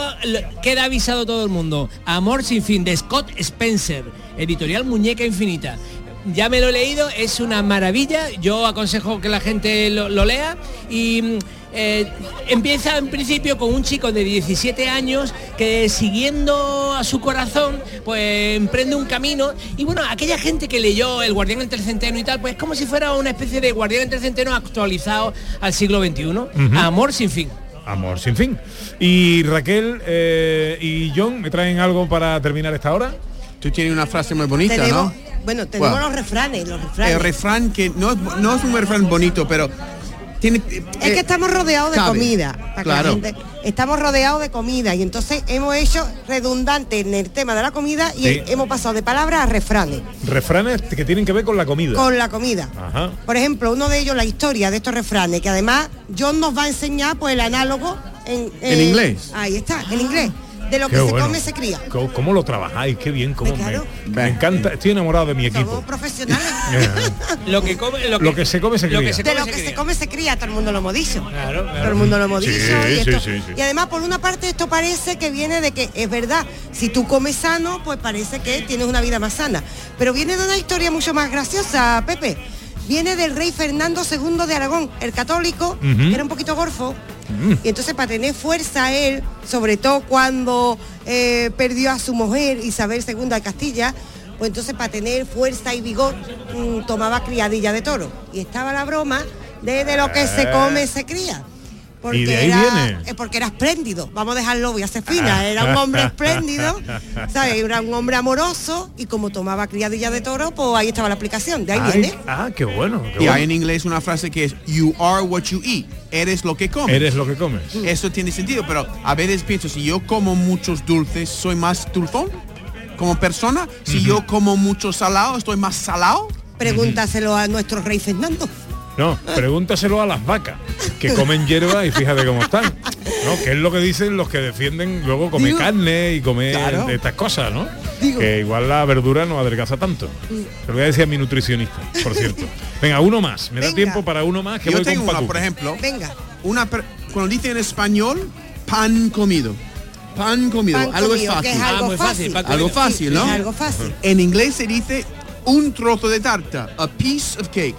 queda avisado todo el mundo. Amor sin fin de Scott Spencer, editorial Muñeca Infinita. Ya me lo he leído, es una maravilla. Yo aconsejo que la gente lo, lo lea y mm, eh, empieza en principio con un chico de 17 años que siguiendo a su corazón pues emprende un camino y bueno aquella gente que leyó el guardián entre el centeno y tal pues es como si fuera una especie de guardián entre el centeno actualizado al siglo XXI amor sin fin Amor sin fin. Y Raquel eh, y John, ¿me traen algo para terminar esta hora? Tú tienes una frase muy bonita, Tenemos, ¿no? bueno, tenemos los refranes, los refranes. El refrán que no, es- no es un refrán bonito, pero tiene... es que estamos rodeados de cabe. comida. para que la Claro. gente- estamos rodeados de comida y entonces hemos hecho redundante en el tema de la comida y Sí. hemos pasado de palabras a refranes Refranes que tienen que ver con la comida. con la comida. Ajá. Por ejemplo, uno de ellos, la historia de estos refranes, que además John nos va a enseñar pues el análogo en, En eh, inglés. Ahí está, en inglés. De lo Qué que se come se cría. ¿Cómo, cómo lo trabajáis? Qué bien, cómo me, Claro. me encanta. Estoy enamorado de mi equipo. Profesionales. lo que come lo que, Lo que se come se lo cría. que se de lo se que se come se cría, todo el mundo lo hemos dicho. Claro, claro. Todo el mundo lo hemos dicho. sí, y, esto- sí, sí. y además, por una parte, esto parece que viene de que es verdad, si tú comes sano, pues parece que tienes una vida más sana. Pero viene de una historia mucho más graciosa, Pepe. Viene del rey Fernando II de Aragón, el católico, que era un poquito gorfo. Y entonces para tener fuerza él, sobre todo cuando eh, perdió a su mujer Isabel II de Castilla, pues entonces para tener fuerza y vigor mm, tomaba criadilla de toro. Y estaba la broma de, de lo que se Eh. come se cría. Porque Y de ahí era, viene. eh, porque era espléndido, vamos a dejarlo, voy a ser fina, era un hombre espléndido, ¿sabes? Era un hombre amoroso y como tomaba criadilla de toro, pues ahí estaba la aplicación, de ahí Ay, viene. ah, qué bueno. qué Y bueno. hay en inglés una frase que es You are what you eat. Eres lo que comes. Eres lo que comes. Eso tiene sentido, pero a veces pienso, si yo como muchos dulces, ¿soy más dulzón? como persona, si yo como mucho salado, estoy más salado. Pregúntaselo a nuestro rey Fernando. No, pregúntaselo a las vacas, que comen hierba y fíjate cómo están. ¿no? Que es lo que dicen los que defienden luego comer Digo- carne y comer Claro. estas cosas, ¿no? Digo- Que igual la verdura no adelgaza tanto. Te lo voy a decir a mi nutricionista, por cierto. Venga, uno más. Me da tiempo para uno más que yo voy tengo con una, Paco. por ejemplo. Venga. Una cuando dice en español, pan comido. Pan comido. Pan algo comido, es fácil. es algo Ah, muy fácil, fácil. Algo ¿no? es algo fácil. En inglés se dice un trozo de tarta. A piece of cake.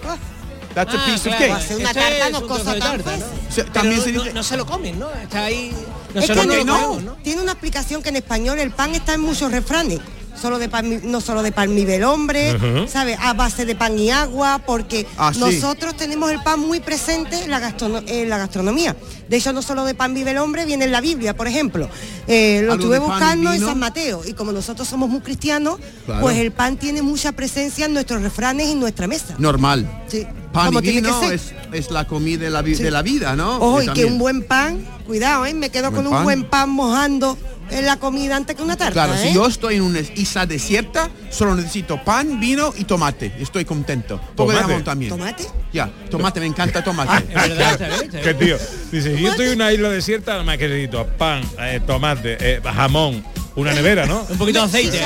That's a Ah, piece claro. of cake. Hacer una Esto tarta es no un cosa trozo de tan tarta, ¿no? fácil. O sea, Pero también no, se no- dice- no se lo comen, ¿no? Está ahí. No Es se que lo no, comemos, no, ¿no? tiene una explicación que en español el pan está en muchos refranes. Solo de pan, no solo de pan mi el hombre, Ujú. ¿sabes? A base de pan y agua, porque Ah, sí. nosotros tenemos el pan muy presente en la, gastrono- en la gastronomía. De hecho, no solo de pan vive el hombre, viene en la Biblia, por ejemplo. Eh, lo estuve buscando en. San Mateo. Y como nosotros somos muy cristianos, Claro. pues el pan tiene mucha presencia en nuestros refranes y en nuestra mesa. Normal. Sí. Pan Como y tiene que vino ser. es, es la comida de la, vi- Sí. de la vida, ¿no? Ojo, Y que un buen pan, cuidado, ¿eh? Me quedo Buen con un pan. buen pan mojando en la comida antes que una tarta. Claro, ¿eh? si yo estoy en una isla desierta, solo necesito pan, vino y tomate. Estoy contento. Poco de Tomate. jamón también. ¿Tomate? Ya, tomate, me encanta tomate. Es verdad, bien. ¿Qué tío? Dice, yo estoy en una isla desierta, nada más que necesito pan, eh, tomate, eh, jamón, una nevera, ¿no? Un poquito de aceite.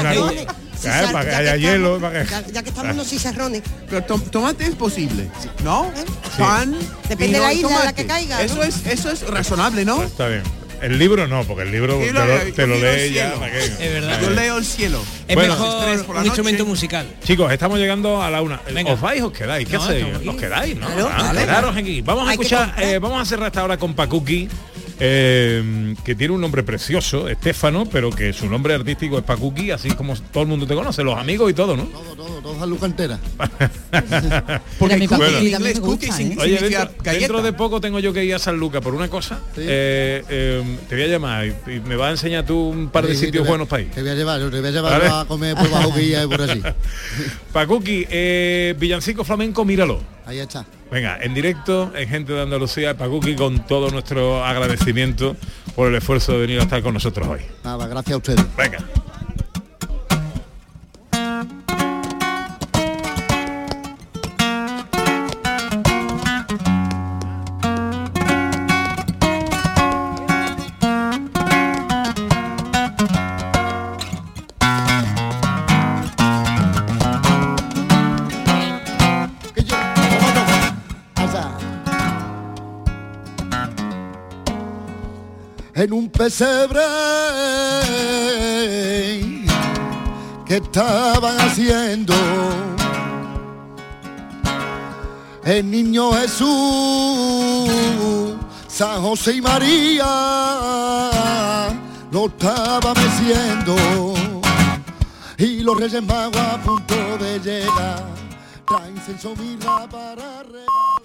Claro, para que haya hielo, para que- Ya, ya que estamos en los chicharrones. Pero tom- tomate es posible, ¿no? Pan, Depende de la isla a la que caiga, Eso ¿no? es, eso es razonable, ¿no? Está bien. El libro no, porque el libro te lo- te lo lee ya. Es verdad. Yo leo el cielo. Es Bueno. mejor por la un noche. instrumento musical. Chicos, estamos llegando a la una. Venga. ¿Os vais o os quedáis? ¿Qué No, hacéis? ¿Os quedáis? ¿no? Claro, Ah, vale. quedaros aquí. Vamos a Hay escuchar, eh, vamos a cerrar esta hora con Pacuki, eh, que tiene un nombre precioso, Estefano, pero que su nombre artístico es Pacuki, así como todo el mundo te conoce, los amigos y todo, ¿no? Todo, todo, todo San Lucas entera. Porque mi gusta, sin- ¿eh? Oye, dentro, dentro de poco tengo yo que ir a San Luca por una cosa. Sí. Eh, eh, te voy a llamar y, y me vas a enseñar tú un par de Sí, sí, sitios a- buenos para ir. Te voy a llevar, te voy a llevar Vale. a comer por bajo guía y por así. Pacuki, eh, Villancico Flamenco, míralo. Ahí está. Venga, en directo, en Gente de Andalucía, Pacuki, con todo nuestro agradecimiento por el esfuerzo de venir a estar con nosotros hoy. Nada, gracias a ustedes. Venga. Pesebre que estaban haciendo el niño Jesús, San José y María lo estaba meciendo y los reyes magos a punto de llegar traen censo mirra para regar.